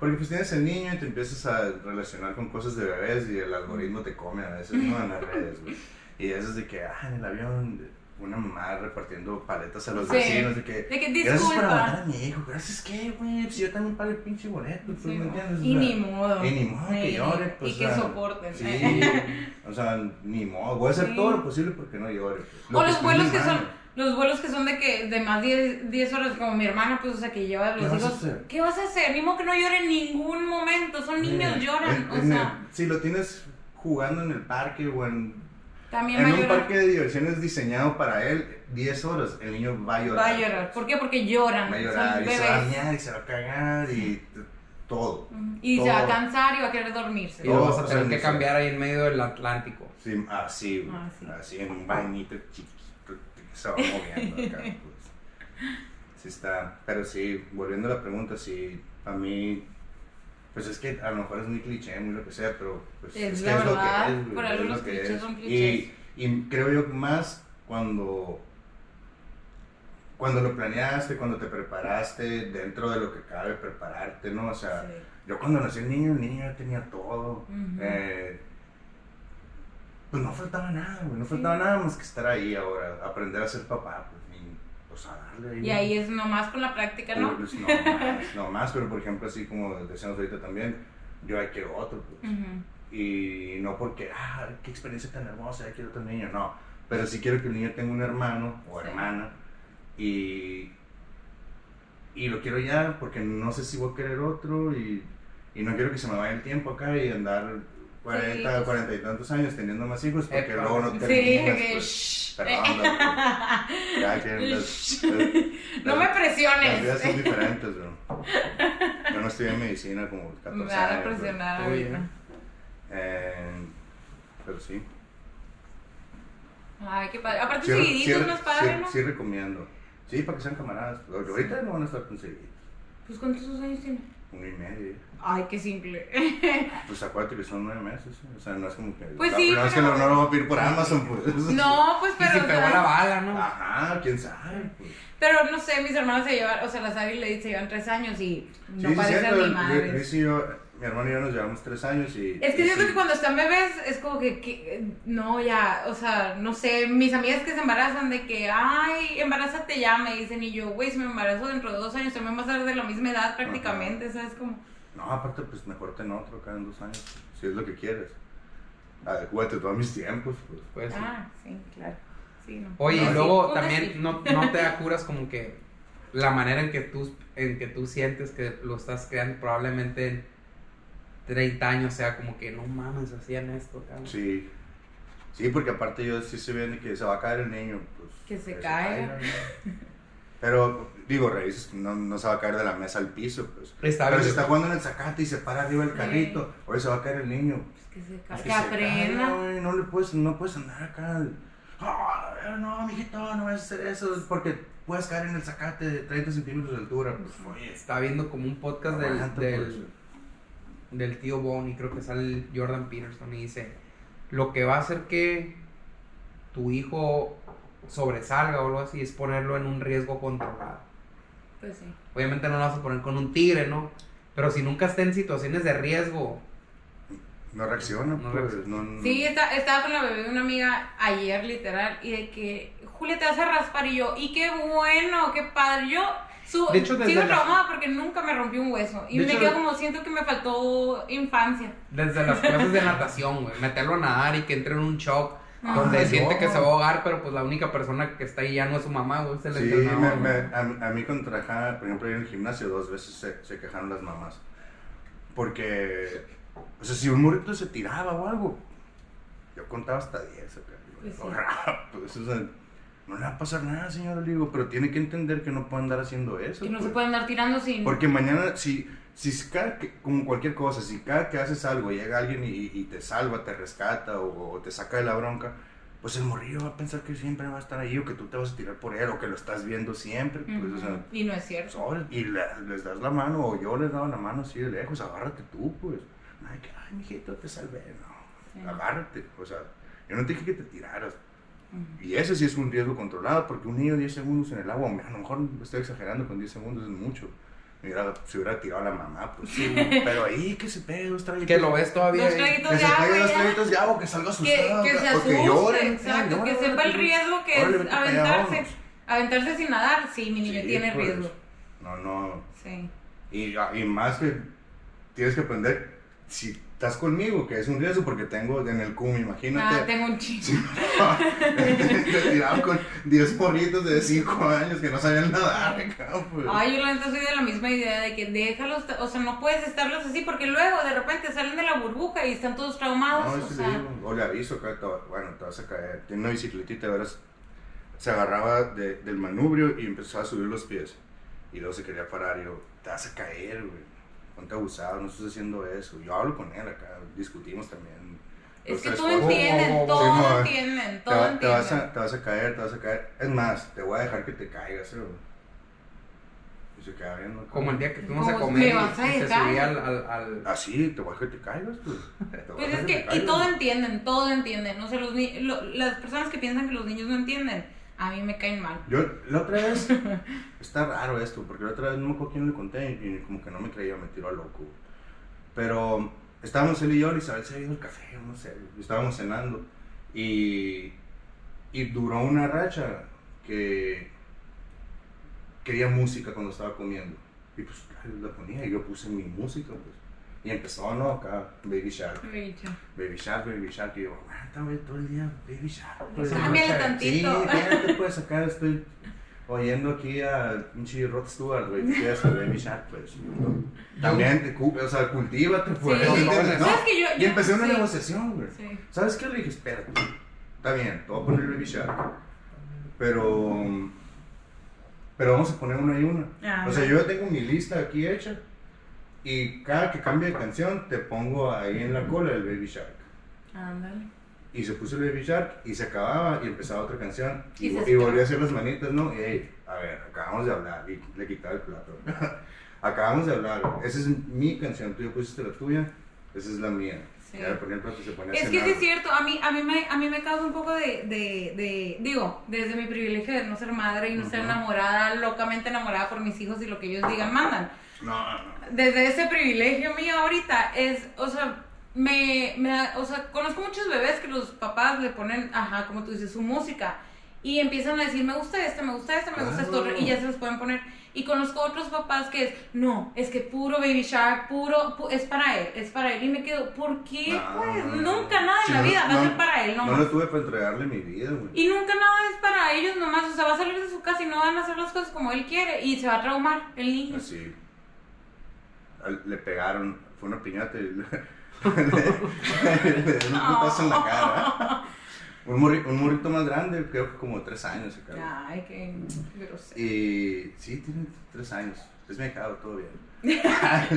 porque pues tienes el niño y te empiezas a relacionar con cosas de bebés y el algoritmo te come a veces, ¿no? En las redes, güey. Y eso es de que, ah, en el avión, una mamá repartiendo paletas a los Sí. vecinos, de que. de que Gracias por aguantar a disculpa, mi hijo. Gracias, ¿qué, güey? Si yo también pago el pinche boleto, pues, Sí, ¿me entiendes? O y sea, ni modo, Y ni modo que llore, pues. y que o sea, soporten, Sí, eh. *laughs* o sea, ni modo. Voy a hacer todo lo posible porque no llore. pues. Lo o los vuelos que son, los vuelos que son de que, de más 10, 10 horas, como mi hermana, pues, o sea, que lleva a ¿Qué los hijos? ¿qué vas a hacer? Modo que no llore en ningún momento, son niños, Eh, lloran, en- o en sea, el- si lo tienes jugando en el parque o en, también en va a un llorar. parque de diversiones diseñado para él, 10 horas, el niño va a llorar. Va a llorar. ¿Por qué? Porque lloran. Va a llorar Son y se va a bebés. bañar y se va a cagar y todo. Y se va a Todo. cansar y va a querer dormirse. Y lo vas a Todo, tener que cambiar ahí en medio del Atlántico. Sí, así, Ah, sí. así en un bañito chiquito que se va moviendo acá. Pues. *laughs* Sí está, pero sí, volviendo a la pregunta, sí, a mí, pues es que a lo mejor es muy cliché, muy lo que sea, pero pues Es es, que es lo que es, por es los lo que es. son Y, creo yo más cuando cuando lo planeaste, cuando te preparaste, dentro de lo que cabe prepararte, ¿no? O sea, Sí. yo cuando nací el niño, el niño ya tenía todo. Eh, pues no faltaba nada, güey. No Sí. faltaba nada más que estar ahí ahora, aprender a ser papá, pues. Y pues a darle ahí. Y ahí es nomás con la práctica, ¿no? Pues, no más, no más, pero por ejemplo, así como decíamos ahorita también, yo hay quiero otro, pues. Y no porque, ah, qué experiencia tan hermosa, quiero otro niño, no. Pero sí quiero que el niño tenga un hermano o Sí. hermana y, y lo quiero ya porque no sé si voy a querer otro y, y no quiero que se me vaya el tiempo acá y andar 40, pues. 40 y tantos años teniendo más hijos porque Epa. luego no Sí, terminas. que pues. Perdón. Ya que *laughs* las- No las- me Las presiones. vidas son diferentes, bro. Yo no estudié medicina como 14 Me van a años. bro. presionar ahorita. Eh, pero sí. Ay, qué padre. Aparte, Sí, seguiditos sí, no es padre, sí, ¿no? sí recomiendo. Sí, para que sean camaradas. Pero Ahorita no van a estar tan seguidos. Pues, ¿cuántos años tiene? Uno y medio. Ay, qué simple. *laughs* Pues acuérdate que son nueve meses. ¿eh? O sea, no es como que. Pues la sí, primera vez que no lo voy a pedir por Amazon, pues. No, pues, *laughs* Y pero. se o pegó sea, la bala, ¿no? Ajá, quién sabe. Pues. Pero no sé, mis hermanos se llevan, o sea, la Sabi y Lady se llevan tres años y no sí, sí, parecen cierto. ni madres. Luis y yo, mi hermano y yo nos llevamos tres años y. Es que y siento sí. que cuando están bebés es como que, que, no, ya, o sea, no sé, mis amigas que se embarazan de que, ay, embarázate ya, me dicen, y yo, güey, si me embarazo dentro de dos años, también va a ser de la misma edad prácticamente, ¿sabes? Como, No, aparte, pues mejor ten otro cada en dos años. Si es lo que quieres. Adecúate tú a mis tiempos, pues. Pues sí. ah, sí, claro, sí, no. Oye, No, y luego también no, no te da curas como que la manera en que tú en que tú sientes que lo estás creando probablemente en 30 años sea como que no mames, hacían esto, cabrón. Sí. Sí, porque aparte yo sí se viene que se va a caer el niño, pues. Que se caiga. Pero, digo, raíces, no, no se va a caer de la mesa al piso, pues. Está Pero bien. si está jugando en el zacate y se para arriba el Sí. carrito, oye, se va a caer el niño. Es que se ca- Es que, se aprenda. cae, no le puedes, no puedes andar acá. "Ah, no, mijito, no vas a hacer eso, es porque puedes caer en el zacate de 30 centímetros de altura. Pues, oye, Estaba viendo como un podcast del, aguanta, del, pues. Del tío Bon y creo que sale Jordan Peterson y dice, lo que va a hacer que tu hijo sobresalga o algo así es ponerlo en un riesgo controlado. Pues sí. Obviamente no lo vas a poner con un tigre, ¿no? Pero si nunca está en situaciones de riesgo, No reacciona, No pues. reacciona. No, no- Sí, está- estaba con la bebé de una amiga ayer, literal, y de que, Julia, te vas a raspar, y yo, y qué bueno, qué padre. Yo su, De hecho, desde sigo la- traumada porque nunca me rompí un hueso. Y De me hecho, quedo como, siento que me faltó infancia. desde las clases de natación, güey, meterlo a nadar y que entre en un shock, Ah, donde yo- siente que se va a ahogar, pero pues la única persona que está ahí ya no es su mamá, güey, es el Sí, me- me- a, a mí cuando trabajaba, por ejemplo, en el gimnasio, dos veces se, se quejaron las mamás. Porque, o sea, si un morrito se tiraba o algo, yo contaba hasta 10 acá. Pues sí. *laughs* eso, o sea, no le va a pasar nada, señora, le digo, pero tiene que entender que no puede andar haciendo eso. Que no se pues. puede andar tirando sin... Porque mañana, si, si cada que, como cualquier cosa, si cada que haces algo llega alguien y, y te salva, te rescata o, o te saca de la bronca, pues el morrillo va a pensar que siempre va a estar ahí o que tú te vas a tirar por él o que lo estás viendo siempre. Pues, Ujú. o sea, Y no es cierto. sobres, y le- les das la mano o yo les daba la mano así de lejos, agárrate tú, pues. Ay, que, ay, mijito, te salvé. No, Sí. agárrate. O sea, yo no te dije que te tiraras. Y ese sí es un riesgo controlado, porque un niño 10 segundos en el agua, a lo mejor estoy exagerando con 10 segundos, es mucho. Hubiera- se hubiera tirado a la mamá, pues sí. *laughs* Pero ahí que se pegue dos traguitos. Que lo ves todavía. Dos ahí. traguitos Que de se agua pegue dos ya. traguitos de agua, que salga Que, asustado. que se o asuste, llore, exacto, que sepa el pues. riesgo que Órale, es allá, aventarse. Aventarse sin nadar, sí, mi niño Sí, tiene pues. riesgo. No, no. Sí. Y, y más que tienes que aprender, si estás conmigo, que es un riesgo, porque tengo en el CUM, Ah, imagínate. tengo un chingo. *laughs* Te tiraban con 10 porritos de 5 años que no sabían nadar, cabrón, pues. Ay, yo la neta soy de la misma idea de que déjalos, o sea, no puedes estarlos así porque luego de repente salen de la burbuja y están todos traumados. No, o sea, digo, o le aviso acá, te bueno, te vas a caer. Tiene una bicicletita, verás. Se agarraba de- del manubrio y empezaba a subir los pies. Y luego se quería parar y yo, te vas a caer, güey. Ponte abusado, no estás haciendo eso. Yo hablo con él acá, discutimos también. es que todo entienden, Sí, todo mo, entienden, Te, todo va- te vas entienden. a, te vas a caer, te vas a caer. Es más, te voy a dejar que te caigas, ¿eh. Y se queda viendo. Como el día que fuimos a comer ¿me y, vas a y se subía al... al, al- Así, te voy a dejar que te caigas, pues. Te Pues es te que, y todo entienden, todo entienden. O sea, los ni- lo- las personas que piensan que los niños no entienden, a mí me caen mal. Yo, la otra vez, *laughs* está raro esto, porque la otra vez no me acuerdo quién le conté y como que no me creía, me tiró a loco. Pero estábamos él y yo, Isabel se había ido al café, no sé, estábamos cenando y, y duró una racha que quería música cuando estaba comiendo. Y pues la ponía y yo puse mi música, pues. Y empezó, ¿no? Acá, Baby Shark. Baby Shark. Baby Shark, Baby Shark. Y yo, aguanta, güey, todo el día, Baby Shark. Pues, Cámbiale Baby Shark". tantito. Sí, fíjate, pues acá estoy oyendo aquí a pinche Rod Stewart, güey. ¿Qué quieres con Baby Shark? Pues. También, te cu- o sea, cultívate, pues. Sí. ¿entiendes? ¿no? ¿Sabes que yo- y yo- empecé una sí. negociación, güey. Sí. ¿Sabes qué? Le dije, espérate. Está bien, te voy a poner Baby Shark. Pero. Pero vamos a poner una y una. Ah, o sea, yo ya tengo mi lista aquí hecha. Y cada que cambie de canción, te pongo ahí en la cola el Baby Shark. Ándale. Y se puso el Baby Shark y se acababa y empezaba otra canción. Y, Y y volví a hacer las manitas, ¿no? Y hey, a ver, acabamos de hablar. Y le quitaba el plato. *laughs* acabamos de hablar. Esa es mi canción. Tú ya pusiste la tuya. Esa es la mía. Sí. Ponía el plato y se ponía a Es que sí es cierto, a mí, a mí, me, a mí me causa un poco de, de, de, digo, desde mi privilegio de no ser madre y no ser Ujú. enamorada, locamente enamorada por mis hijos y lo que ellos digan, mandan. No, no, no. Desde ese privilegio mío ahorita es, o sea, me, me da- o sea, conozco muchos bebés que los papás le ponen, ajá, como tú dices, su música y empiezan a decir, me gusta este, me gusta este, me gusta esto, y ya se los pueden poner. Y conozco otros papás que es, no, es que puro Baby Shark, puro, pu- es para él, es para él. Y me quedo, ¿por qué? No, pues no, no. nunca nada en la no, vida va a no, ser para él No nomás. lo tuve para entregarle mi vida, güey. Y nunca nada es para ellos nomás, o sea, va a salir de su casa y no van a hacer las cosas como él quiere y se va a traumar el niño. Así. Le pegaron, fue una piñata y le, *laughs* le- le dieron un putazo en la cara. Un, morri- un morrito más grande, creo que como tres años. Ay, qué grosero. Y sí, tiene tres años. Es mi cabo, todo bien. *laughs*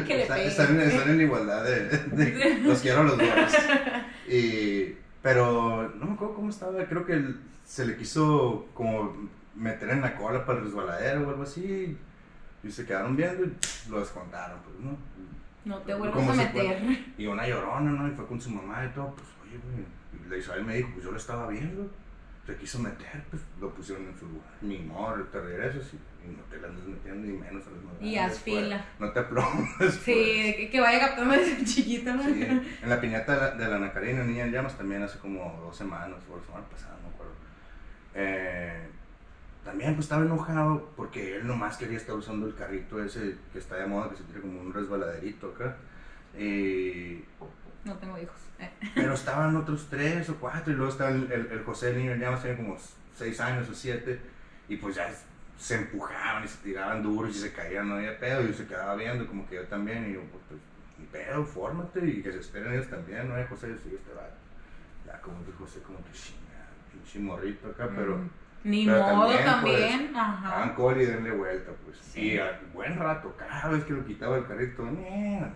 Que le están, en- están en igualdad de, de- *laughs* los quiero a los dos. Y, pero no me acuerdo cómo estaba, creo que se le quiso como meter en la cola para el resbaladero o algo así. Y se quedaron viendo y lo descontaron, pues, ¿no? No te vuelvas ¿Cómo a meter. Y una llorona, ¿no? Y fue con su mamá y todo, pues, oye, güey. Y la Isabel me dijo, pues yo lo estaba viendo. Se quiso meter, pues lo pusieron en su lugar. Ni modo, te regresas y, y no te la andas metiendo ni menos a las madres, Y haz pues. fila. No te aplomes. Sí, que, que vaya captando desde chiquita, ¿no? pues. Sí, en la piñata de la, de la Nacarina, Niña en Llamas, también hace como dos semanas, o la semana pasada, no me acuerdo. Eh, también pues estaba enojado porque él nomás quería estar usando el carrito ese que está de moda, que se tiene como un resbaladerito acá. Y No tengo hijos. Eh. pero *laughs* estaban otros tres o cuatro, y luego estaba el, el, el José el niño en llamas, tenía como seis años o siete, y pues ya se empujaban y se tiraban duros y se caían, no había pedo, y yo se quedaba viendo, como que yo también, y yo, pues, pues ni pedo, fórmate, y que se esperen ellos también, no hay José, yo sí, este va, ya como que José, como que chinga, pinche morrito acá, pero. Ni pero modo también, también. pues, Ajá. Y denle vuelta, pues. Sí. Y al buen rato, cada vez que lo quitaba el carrito, "Nea,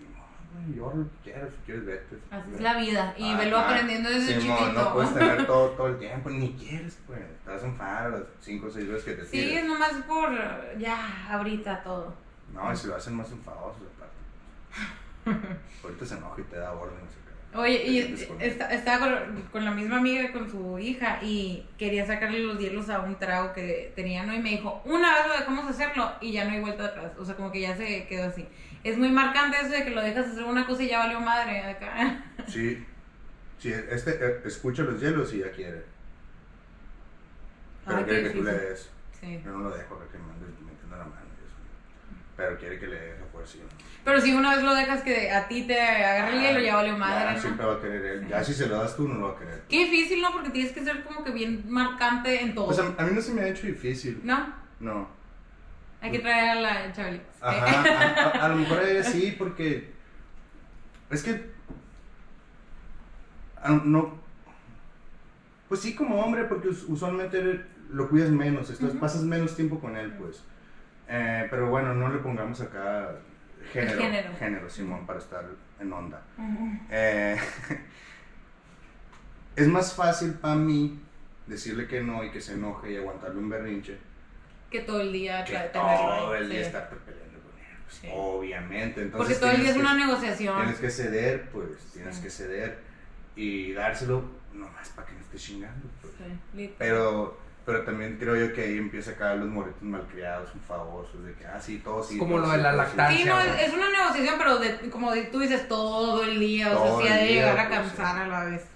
ni modo, güey, yo lo que quieras, si quieres vete. Así es la vida. Y Ajá. velo aprendiendo desde Simón, chiquito. No puedes *laughs* tener todo, todo el tiempo, ni quieres, pues. Estás en faro las 5 o 6 veces que te Sí, es nomás por ya, ahorita todo. No, y se lo hacen más enfadosos aparte. *laughs* Ahorita se enoja y te da órdenes. Oye, y estaba con, con la misma amiga, con su hija, y quería sacarle los hielos a un trago que tenía, ¿no? Y me dijo, una vez lo dejamos hacerlo y ya no hay vuelta atrás. O sea, como que ya se quedó así. Es muy marcante eso de que lo dejas hacer una cosa y ya valió madre acá. *laughs* Sí. Sí, este eh, escucha los hielos y ya quiere. Pero qué quiere que tú le des. Sí. Yo no lo dejo que me mande metiendo la mano y eso. Pero quiere que le des a fuerza. Pero si una vez lo dejas que a ti te agarre el hielo, ya valió madre, Ya, ¿no? siempre va a querer él. Ya si se lo das tú, no lo va a querer. Qué difícil, ¿no? Porque tienes que ser como que bien marcante en todo. Pues a, a mí no se me ha hecho difícil. ¿No? No. Hay que traer a la Chabelita. Ajá, a, a- a lo mejor ella sí, porque es que no, pues sí como hombre, porque us- usualmente lo cuidas menos, estás, pasas menos tiempo con él, pues. Eh, pero bueno, no le pongamos acá género, género. género, Simón, para estar en onda. Ujú. Eh, *laughs* es más fácil para mí decirle que no y que se enoje y aguantarle un berrinche Que todo el día que todo el día sí. estar peleando con él. pues, Sí. Obviamente. Entonces Porque todo el día es una negociación. Tienes que ceder, pues, tienes Sí. que ceder y dárselo nomás para que no esté chingando. pues. Pero, pero también creo yo que ahí empieza a caer los morritos malcriados, enfadosos, de que, ah, sí, todos sí. Es como lo de sí, la sí. lactancia. Sí, no, es, es una negociación, pero de, como de- tú dices, todo el día, o Todo sea, sí ha de llegar a pues, cansar sí. a la vez.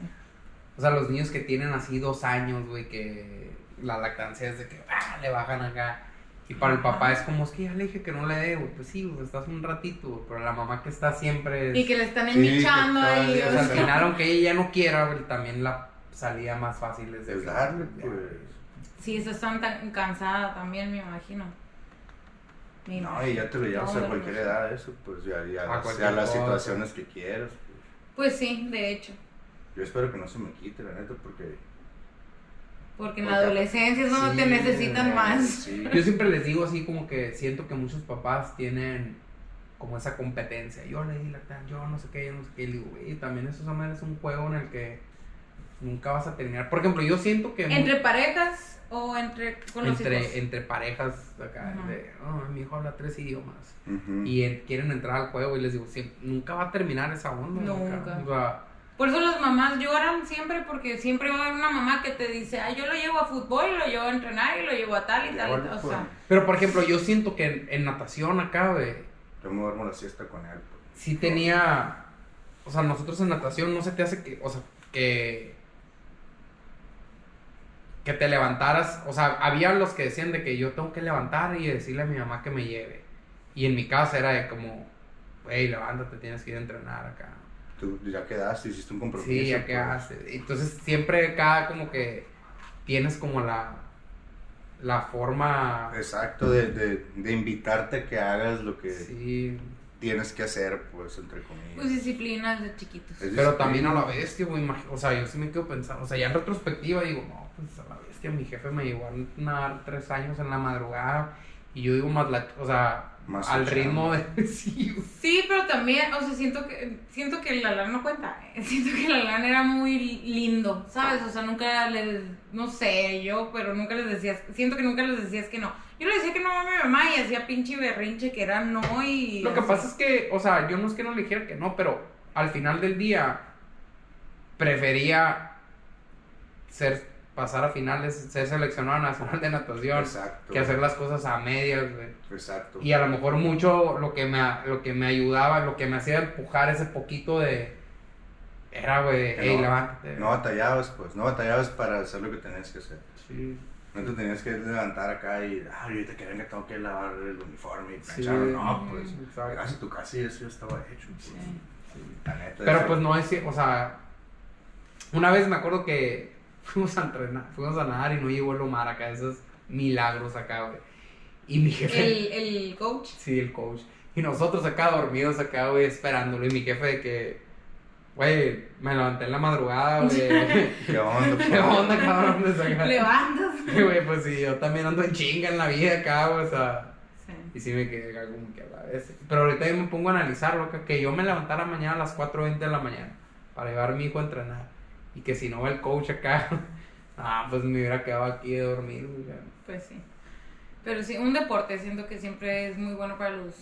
O sea, los niños que tienen así dos años, güey, que la lactancia es de que ah, le bajan acá. Y para el papá es como, es que ya le dije que no le dé, güey. Pues sí, güey, estás un ratito, güey. Pero la mamá que está siempre. es- Y que le están Sí, enmichando que ahí. todavía- o sea, al final, aunque ella ya no quiera, güey, también la salida más fácil es de Es darle, ya, pues. Sí, eso están tan cansada también, me imagino. Me No, y ya te lo llevas No, a cualquier no. edad, eso, pues ya, ya, A sea las cosa. situaciones que quieras. pues. Pues sí, de hecho. Yo espero que no se me quite, la neta, porque. Porque en la adolescencia es donde te necesitan eh, más. Sí. Yo siempre les digo así como que siento que muchos papás tienen como esa competencia. Yo le di la tal, yo no sé qué, yo no sé qué. Y digo, güey, también eso es un juego en el que nunca vas a terminar. Por ejemplo, yo siento que... ¿Entre parejas o entre con los hijos? entre, entre parejas acá, de, oh, mi hijo habla tres idiomas. Y en- quieren entrar al juego y les digo, "Sí, nunca va a terminar esa onda. Nunca. O sea, Por eso las mamás lloran siempre, porque siempre va a haber una mamá que te dice, ay, yo lo llevo a fútbol, lo llevo a entrenar y lo llevo a tal y tal. y bueno, tal". O pues, sea, pero por ejemplo, yo siento que en, en natación acá, Yo me duermo la siesta con él. pues. sí tenía, o sea, nosotros en natación no se te hace que, o sea, que que te levantaras, o sea, había los que decían de que yo tengo que levantar y decirle a mi mamá que me lleve. Y en mi casa era de como, hey, levántate, tienes que ir a entrenar acá. Tú ya quedaste, hiciste un compromiso. Sí, ya pues. que hace. Entonces siempre cada como que tienes como la la forma Exacto, de, de, de invitarte a que hagas lo que sí, tienes que hacer, pues, entre comillas. pues disciplinas de chiquitos. Pero disciplina. también a la bestia, güey, o sea, yo sí me quedo pensando, o sea, ya en retrospectiva digo, no, pues a la bestia, mi jefe me llevó a nadar tres años en la madrugada y yo digo más la, o sea, Más al ritmo de *laughs* sí. Sí, pero también, o sea, siento que siento que la LAN no cuenta. eh. *laughs* Siento que la LAN era muy lindo, ¿sabes? O sea, nunca les, no sé, yo, pero nunca les decías, siento que nunca les decías que no. Yo le decía que no a mi mamá y hacía pinche berrinche que era no y... Lo que así. pasa es que, o sea, yo no es que no le dijera que no, pero al final del día prefería ser pasar a finales, ser seleccionado nacional de natación Exacto. que hacer las cosas a medias, güey. Exacto. Y a lo mejor mucho lo que me lo que me ayudaba, lo que me hacía empujar ese poquito de era, güey, hey, no- levántate. No batallabas, pues, no batallabas para hacer lo que tenías que hacer. Sí. No te tenías que levantar acá y, ah, ahorita que venga tengo que lavar el uniforme y Sí. plancharlo. No, pues, Exacto. a tu casa y eso ya estaba hecho. Pues. Sí. La neta, Pero eso- pues no es, o sea, una vez me acuerdo que fuimos a entrenar, fuimos a nadar y no llegó el Omar acá, esos milagros acá, güey. Y mi jefe, El, el coach. sí, el coach. Y nosotros acá dormidos acá, güey, esperándolo. Y mi jefe de que, güey, me levanté en la madrugada, güey. *laughs* ¿Qué onda? *laughs* ¿Qué onda, cabrón? De sacar? Levantas. *laughs* Güey, pues sí, yo también ando en chinga en la vida acá, güey, o sea. Sí. Y sí me quedé como que a la vez. Pero ahorita yo me pongo a analizarlo, acá, que yo me levantara mañana a las 4.20 de la mañana para llevar a mi hijo a entrenar. Y que si no va el coach acá, *laughs* ah, pues me hubiera quedado aquí de dormir, güey. Pues sí. Pero sí, un deporte siento que siempre es muy bueno para los...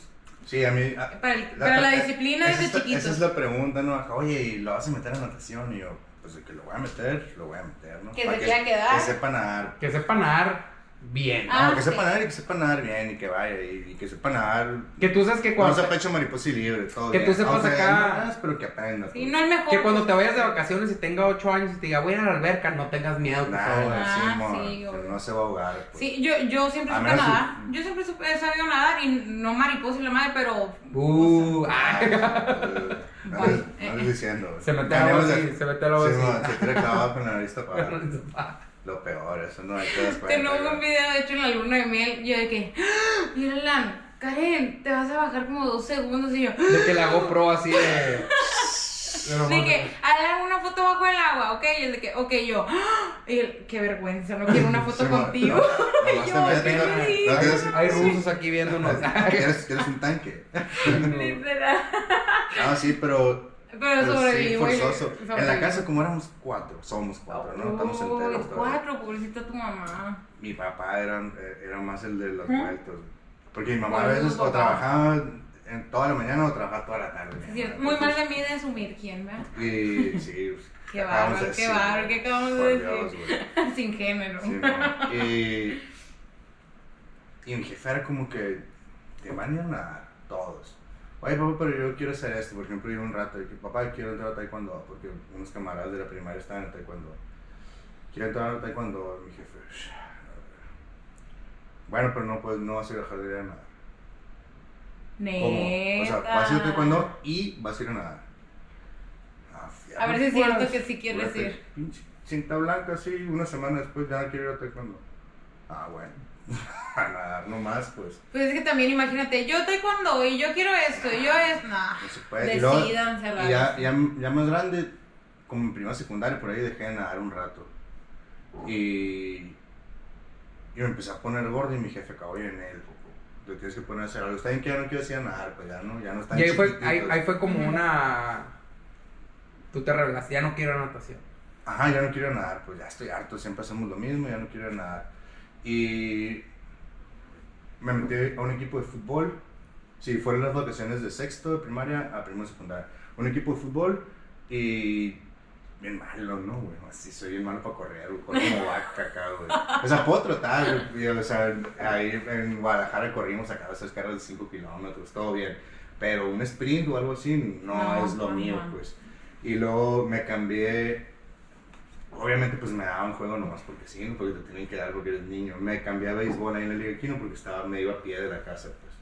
Sí, a mí... a- Para, el- para la disciplina esa desde es la- chiquitos. Esa es la pregunta, ¿no? Oye, ¿y lo vas a meter a natación? Y yo, pues de que lo voy a meter, lo voy a meter, ¿no? Que Para se quiera quedar. Que sepa nadar. Que sepa nadar bien. Ah, no, que sí. sepa nadar y que sepa nadar bien y que vaya y, y que sepa nadar... Que tú sabes que No cuando, sea pecho mariposa y libre, todo Que bien. tú sepas acá- no pero que aprenda. Sí, pues. no el mejor. que cuando te vayas de vacaciones y tenga 8 años y te diga, voy a ir a la alberca, no tengas miedo, por Nah, favor. Ah, sí, no se va a ahogar. pues. Sí, yo, yo siempre A supe nadar. Yo siempre supe, he sabido nadar y no mariposa y la madre, pero... Uh, Ah, *laughs* *laughs* no les- no les diciendo. Se mete agua así, se mete al agua Sí, así. man, se tira clavado con la nariz *laughs* tapada. Lo peor, eso no hay que. *laughs* Tenemos un video hecho en la luna de miel. Yo de que, ¡Ah! mira, Lan, Karen, te vas a bajar como dos segundos. Y yo, De que la GoPro así de. *laughs* de de que, hazle una foto bajo el agua, ok. Y el de que, ok, yo, ¡Ah! y él, qué vergüenza, no quiero una foto *laughs* Sí, contigo. no, te no- tienes- Hay rusos aquí viéndonos. ¿Quieres, quieres un tanque? Literal. Ah, sí, pero. Pero pero sí, sobrevivo. y- forzoso. En la casa, como éramos cuatro, somos cuatro, ¿no? Estamos enteros. cuatro, pobrecita tu mamá. Mi papá era, era más el de los Ujú. vueltos. Porque mi mamá a veces o trabajaba en toda la mañana o trabajaba toda la tarde. Sí, muy mal de mí de asumir quién, ¿verdad? Y sí, pues, *laughs* Qué bárbaro, qué bárbaro, ¿qué acabamos de decir? Dios. *laughs* Sin género. Sí, no. y, y mi jefe era como que te van a nadar todos. Oye, papá, pero yo quiero hacer esto. Por ejemplo, yo un rato, de que papá, quiero entrar a taekwondo, porque unos camaradas de la primaria estaban en taekwondo. Quiero entrar a taekwondo, mi jefe. Bueno, pero no, pues, no vas a ir a jardinería a nadar. Neta. ¿Cómo? O sea, vas a ir a taekwondo y vas a ir a nadar. Ah, A ver si es cierto que sí quieres ir. pinche Cinta blanca, sí, una semana después ya no quiero ir a taekwondo. Ah, bueno. *laughs* a nadar nomás, pues. Pues es que también imagínate, yo taekwondo y yo quiero esto y yo es. Nah, No se puede. Y ya, ya, ya más grande, como en primera secundaria, por ahí dejé de nadar un rato. Y, y me empecé a poner gordo y mi jefe acabó en él. Te tienes que poner a hacer algo. Está bien que ya no quiero decir nadar, pues ya no, ya no está Y ahí fue, ahí, ahí fue como una... Tú te revelaste, ya no quiero natación. Ajá, ya no quiero nadar, pues ya estoy harto, siempre hacemos lo mismo, ya no quiero nadar. Y me metí a un equipo de fútbol. Sí, fueron las vacaciones de sexto de primaria a primero de secundaria. Un equipo de fútbol y bien malo, ¿no, güey? Así soy bien malo para correr, güey. Corro como vaca acá, güey. O sea, puedo trotar, güey. O sea, ahí en Guadalajara corrimos acá esas cargas de 5 kilómetros, todo bien. Pero un sprint o algo así no, No, es lo ajá. mío, pues. Y luego me cambié Obviamente pues me daban juego nomás porque sí, porque te tienen que dar porque eres niño. Me cambié a béisbol ahí en la Liga Quino porque estaba medio a pie de la casa, pues.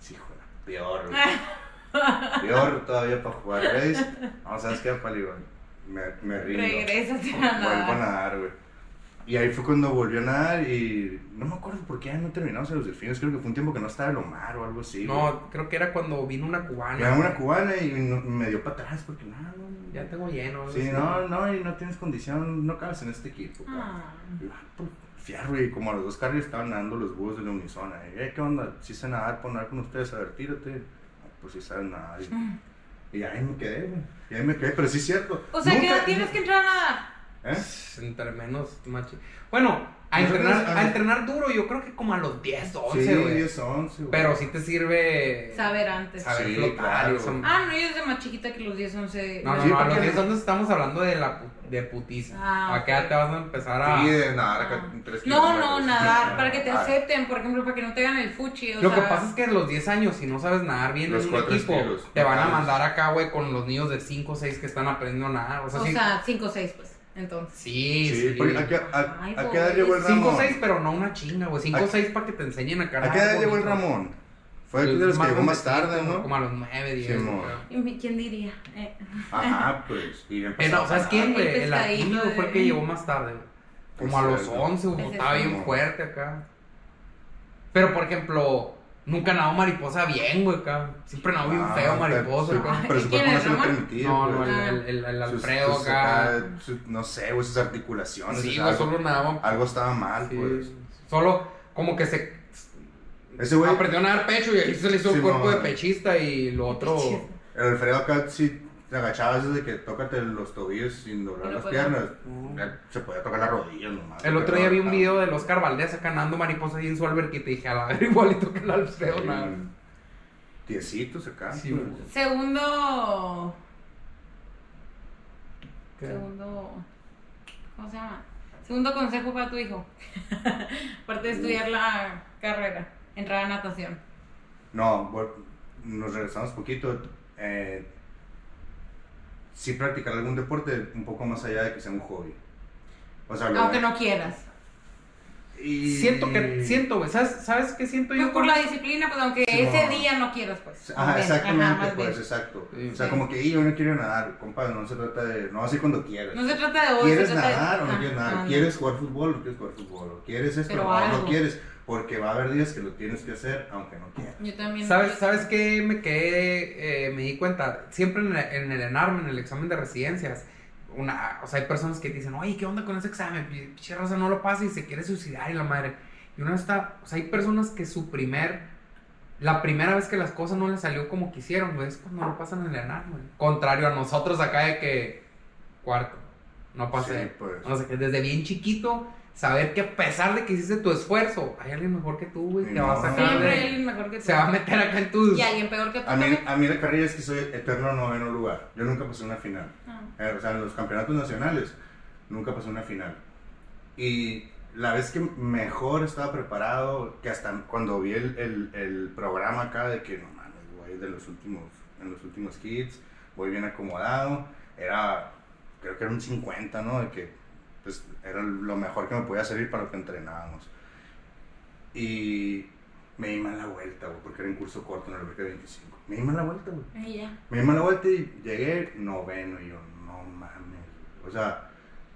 Sí, hijo de la peor. *laughs* Peor todavía para jugar béis. No, ¿sabes qué, Pali? Me, me rindo. Regrésate a Vuelvo a nadar, güey. Y ahí fue cuando volvió a nadar y no me acuerdo por qué ya no terminamos en los delfines. Creo que fue un tiempo que no estaba el Omar o algo así. güey. No, creo que era cuando vino una cubana. Daba una cubana y no- me dio para atrás porque no, no. Ya tengo lleno. Sí, no, no, y no tienes condición, no cabes en este equipo. Ah. Ah, pues, Fierro, y como a los dos carros estaban nadando los búhos de la unisona. Y, "Eh, ¿qué onda? Si sé nadar, por nadar con ustedes, a ver, tírate. Ah, Pues sí sabes nadar. Y, *laughs* y ahí me quedé, güey. Y ahí me quedé, pero sí es cierto. O sea, que Nunca- no tienes que entrar a nadar. ¿Eh? Entre menos, machi. Bueno, a entrenar, a entrenar duro, yo creo que como a los 10, 11, Sí, güey. 10, 11, güey. Pero sí te sirve. Saber antes. Saber Sí, flotar. claro. eso- Ah, no, yo desde más chiquita que los 10, 11. No, no, Sí, no, a los 10 años estamos hablando de la pu- de putiza. Ah, ¿A qué edad ok. te vas a empezar a.? Sí, de nadar acá Ah. tres No, no, nadar, para que te Ah, acepten, por ejemplo, para que no te hagan el fuchi. O Lo que sea, pasa es que a los 10 años, si no sabes nadar bien Los en un cuatro equipo, estilos, te van a mandar acá, güey, con los niños de 5 o 6 que están aprendiendo a nadar. O sea, O sea, 5 o 6, pues, entonces. sí, Sí, sí. porque ¿a qué, a, Ay, a qué edad llegó el. Ramón? 5 o 6, pero no una chinga, güey. 5 o ¿A- 6 para que te enseñen a nadar. ¿A qué edad llegó el. Ramón? Fue de los que llegó más tarde, ¿no? Como a los 9, 10. Sí, mo. ¿Y mi- ¿Quién diría? Eh, Ajá, *laughs* pues. Y Eh, empezó no, ¿sabes quién, güey? El El Arquímedes fue el que llegó más tarde, güey. Como a los Exacto. 11, güey. Estaba bien fuerte acá. Pero, por ejemplo, nunca nadó mariposa bien, güey, acá. Siempre nadó bien Ah, feo mariposa, acá. Pero ¿Y su cuerpo no se lo permitía. No, no, el, el, el, el Sus- Alfredo acá. su- no sé, güey, sus articulaciones. Sí, güey, algo, solo nadaba. algo estaba mal, sí. pues. Solo como que se Ese güey, aprendió a nadar pecho y ahí se le hizo Sí, el cuerpo no. de pechista y lo otro. el Alfredo acá sí te agachabas desde que tócate los tobillos sin doblar Y las piernas. Se podía tocar las rodillas nomás. El otro día vi un video del Oscar Valdés acá nadando mariposa ahí en su alberquita y dije, a la ver, igualito que el Alfredo, sí, nada. Tiecitos acá. Sí, pues. Segundo. ¿Qué? Segundo. ¿Cómo se llama? Segundo consejo para tu hijo. *laughs* Aparte de estudiar la carrera, entrar a natación. No, vol- nos regresamos poquito. Eh, sí practicar algún deporte un poco más allá de que sea un hobby. O sea, Aunque no quieras. y- Siento que, siento, güey, ¿sabes, ¿sabes qué siento Pues yo? por con- la disciplina, pues aunque Sí, ese no. día no quieras, pues. Ajá, bien, exactamente, ajá, pues, bien. exacto. Sí. o sea, Sí. como que "Y yo no quiero nadar, compadre, no se trata de, no así cuando quieras. No se trata de hoy, ¿Quieres trata de- nadar o no Ah, quieres nadar? ah. ¿Quieres jugar fútbol o no quieres jugar fútbol? ¿O ¿Quieres esto o no quieres? Porque va a haber días que lo tienes que hacer aunque no quieras. Yo también. ¿Sabes, ¿Sabes qué me quedé, eh, me di cuenta? Siempre en el, en el ENARM, en el examen de residencias, una, o sea, hay personas que te dicen, oye, ¿qué onda con ese examen? Pinche raza no lo pasa y se quiere suicidar y la madre. Y uno está, o sea, hay personas que su primer, la primera vez que las cosas no les salió como quisieron, güey, es cuando lo pasan en el ENARM, güey. Contrario a nosotros acá de que, cuarto, no pasé. Sí, pues. O sea, que desde bien chiquito, saber que a pesar de que hiciste tu esfuerzo, hay alguien mejor que tú, güey, que No. va a sacar Siempre hay alguien mejor que tú. se va a meter acá en tus... Y alguien peor que tú A mí, a mí la carrera es que soy eterno noveno lugar. Yo nunca pasé una final. Ah. Eh, o sea, en los campeonatos nacionales nunca pasé una final. Y la vez que mejor estaba preparado, que hasta cuando vi el, el, el programa acá de que no mames, voy de los últimos, en los últimos hits, voy bien acomodado, era, creo que era un 50, ¿no? De que pues, era lo mejor que me podía servir para lo que entrenábamos. Y me di mal la vuelta, güey, porque era en curso corto en el alberca 25. Me di mal la vuelta, güey. Me di mal la vuelta y llegué noveno y yo, no mames. O sea,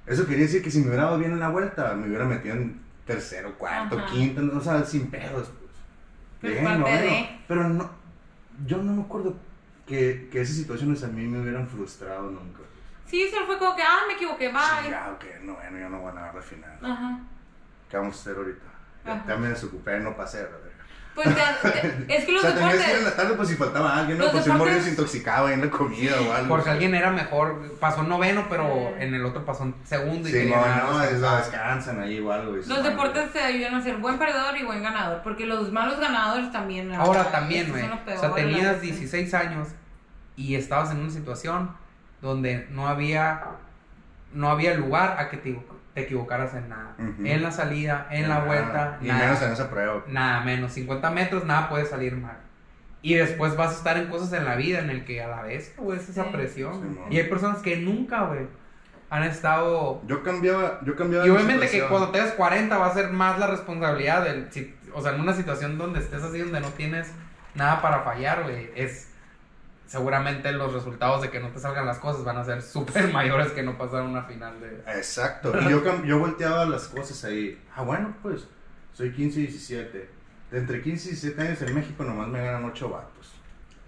eso quería decir que si me hubiera dado bien en la vuelta, me hubiera metido en tercero, cuarto, Ajá. quinto, no, o sea, sin pedos, pues. Pero Llegué noveno, de- pero no, yo no me acuerdo que, que esas situaciones a mí me hubieran frustrado nunca. Pues. Sí, solo fue como que, ah, me equivoqué, Sí, bye. ya, ok, noveno, ya no voy a ganar la final. Ajá. ¿Qué vamos a hacer ahorita? Ya, ya me desocupé, no pasé, verga. Pues ya, te- es que *laughs* los o sea, tenías que ir en deportes. la tarde por si faltaba alguien, ¿no? Los Por si un deportes- se intoxicaba en la comida o algo. Porque o sea. alguien era mejor, pasó noveno, pero Eh. en el otro pasó segundo y Sí, no, no, es, descansan ahí o algo. y se Los van, deportes te ayudan a ser buen perdedor y buen ganador, porque los malos ganadores también. Ahora ah, también, güey. O sea, tenías verdad. 16 años y estabas en una situación donde no había no había lugar a que te, te equivocaras en nada. En la salida, en la vuelta, Ni nada, menos en esa prueba. nada menos. 50 metros, nada puede salir mal. Y después vas a estar en cosas en la vida en el que a la vez, güey, es esa Sí. presión. Sí, y hay personas que nunca, güey, han estado Yo cambiaba, yo cambiaba. y obviamente que cuando tengas 40 va a ser más la responsabilidad del... si- o sea, en una situación donde estés así, donde no tienes nada para fallar, güey, es... Seguramente los resultados de que no te salgan las cosas van a ser súper *laughs* mayores que no pasar una final de... Exacto. Y yo, cam- yo volteaba las cosas ahí. Ah, bueno, pues soy 15 y 17. De entre 15 y 17 años en México nomás me ganan 8 vatos.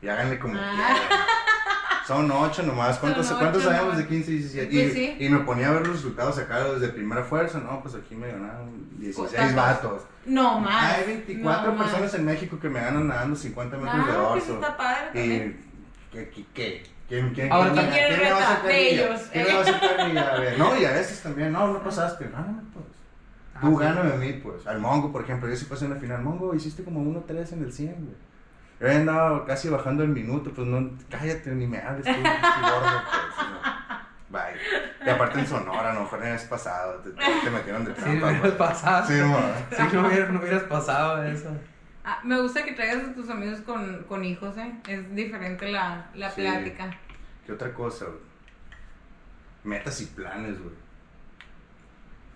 Y háganle como Ah. quieran. Son 8 nomás. ¿Cuántos, Son ¿cuántos ocho sabemos nomás. de 15 y 17? Pues y, sí. y me ponía a ver los resultados acá desde primera fuerza. No, pues aquí me ganaron 16 ¿Cuántos? vatos. No más. Hay 24 no más. personas en México que me ganan nadando 50 metros de Ah, pues dorso. está padre también. Y, ¿qué? qué, qué? ¿Quién, quién, Ahora, quién, ¿quién me va a retar? sacar De carrilla? ellos, ¿Quién me va a sacar carrilla? A ver, No, y a veces también, no, no pasaste, gáname pues. Tú Ah, sí. gáname a mí, pues. Al Mongo, por ejemplo, yo sí pasé en la final. Mongo, hiciste como 1-3 en el 100, güey. Yo he andado casi bajando el minuto, pues no, cállate, ni me hables tú, *laughs* gordo, pues. no. Bye. Y aparte en Sonora, a lo mejor pasado te, te metieron de trampa. no hubieras pues. pasado, Sí, hubieras, no hubieras pasado eso. Ah, me gusta que traigas a tus amigos con, con hijos, ¿eh? Es diferente la, la Sí. plática. ¿Qué otra cosa, güey? Metas y planes, güey.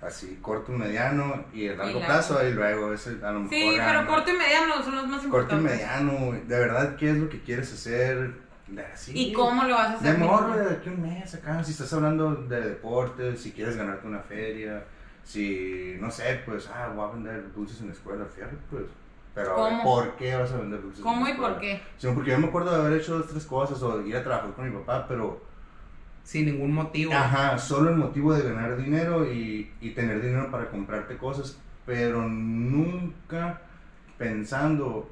Así, corto, mediano y a largo plazo, y luego ese a lo mejor. Sí, pero corto y mediano son los más Corto y importantes. mediano, güey. De verdad, ¿qué es lo que quieres hacer? De así, ¿Y cómo lo vas a De hacer? morro, de aquí un mes acá. Si estás hablando de deportes, si quieres ganarte una feria, si, no sé, pues, ah, voy a vender dulces en la escuela, fíjate, pues. Pero, a ver. ¿por qué vas a vender dulces ¿Cómo y por qué? Sí, porque yo me acuerdo de haber hecho dos, tres cosas o ir a trabajar con mi papá, pero Sin ningún motivo. Ajá, solo el motivo de ganar dinero y, y tener dinero para comprarte cosas, pero nunca pensando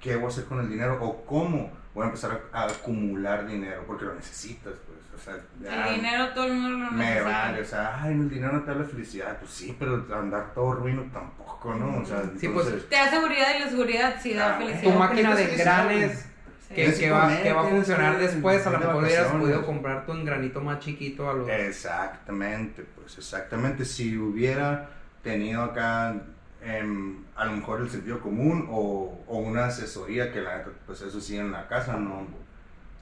qué voy a hacer con el dinero o cómo voy a empezar a, a acumular dinero, porque lo necesitas, pues. O sea, ya El dinero todo el mundo lo me necesita. vale, o sea, ay, el dinero no te da la felicidad, pues sí, pero andar todo ruino tampoco, ¿no? O sea, Sí, pues, entonces, Te da seguridad y la seguridad sí da Ah, felicidad. Tu máquina de sí Sí. que, que va, comer, que va a que funcionar después, a lo mejor hubieras podido comprar tu engranito más chiquito a los... Exactamente, pues exactamente. Si hubiera tenido acá em, a lo mejor el sentido común o, o una asesoría que la neta, pues eso sí en la casa no.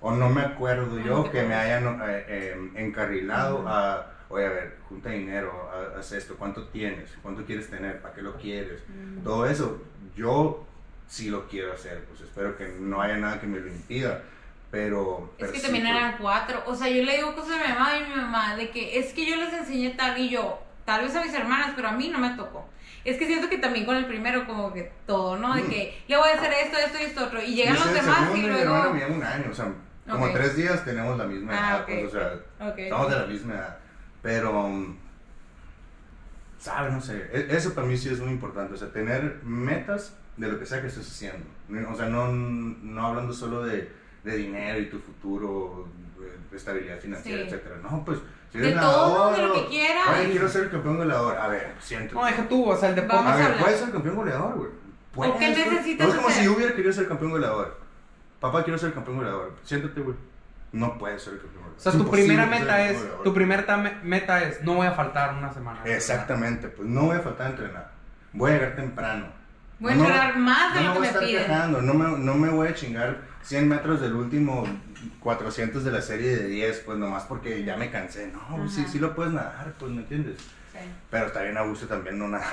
O no me acuerdo yo te que me hayan eh, em, encarrilado a, oye, a ver, junta dinero, ha- haz esto, ¿cuánto tienes? ¿Cuánto quieres tener? ¿Para qué lo quieres? Mm. Todo eso, yo sí lo quiero hacer, pues espero que no haya nada que me lo impida. Pero, Es pero que sí, también pues, eran cuatro. O sea, yo le digo cosas a mi mamá y mi mamá de que es que yo les enseñé tal y yo, tal vez a mis hermanas, pero a mí no me tocó. Es que siento que también con el primero como que todo, ¿no? De Mm. que le voy a hacer esto, esto y esto otro. Y llegan los demás y segundo, mi luego... hermana me un año, o sea, como Ok. tres días tenemos la misma Ah, edad, ok, pues, o sea, Ok. estamos de la misma edad. Pero, um, ¿sabes? No sé, e- eso para mí sí es muy importante, o sea, tener metas de lo que sea que estés haciendo. O sea, no, no hablando solo de, de dinero y tu futuro, de estabilidad financiera, Sí. etcétera. No, pues, si De eres todo, de lo que quieras. Oye, quiero ser el campeón goleador. A ver, siéntate. No, deja tú, o sea, el deporte... A ver, puedes ser campeón goleador, güey. Qué necesitas No es como hacer? si yo hubiera querido ser campeón goleador. Papá, quiero ser campeón goleador. Siéntate, güey. No puedes ser campeón goleador. O sea, Es tu primera meta es, goleador. tu primera ta- meta es, no voy a faltar una semana. Exactamente, pues no voy a faltar a entrenar. Voy a llegar temprano. Voy a No- entrenar más de no lo que voy a me estar piden. quejando, no me, no me voy a chingar 100 metros del último 400 de la serie de 10, pues nomás porque ya me cansé. No, pues sí, sí lo puedes nadar, pues, ¿me entiendes? Sí. Pero está bien a gusto también no nadar.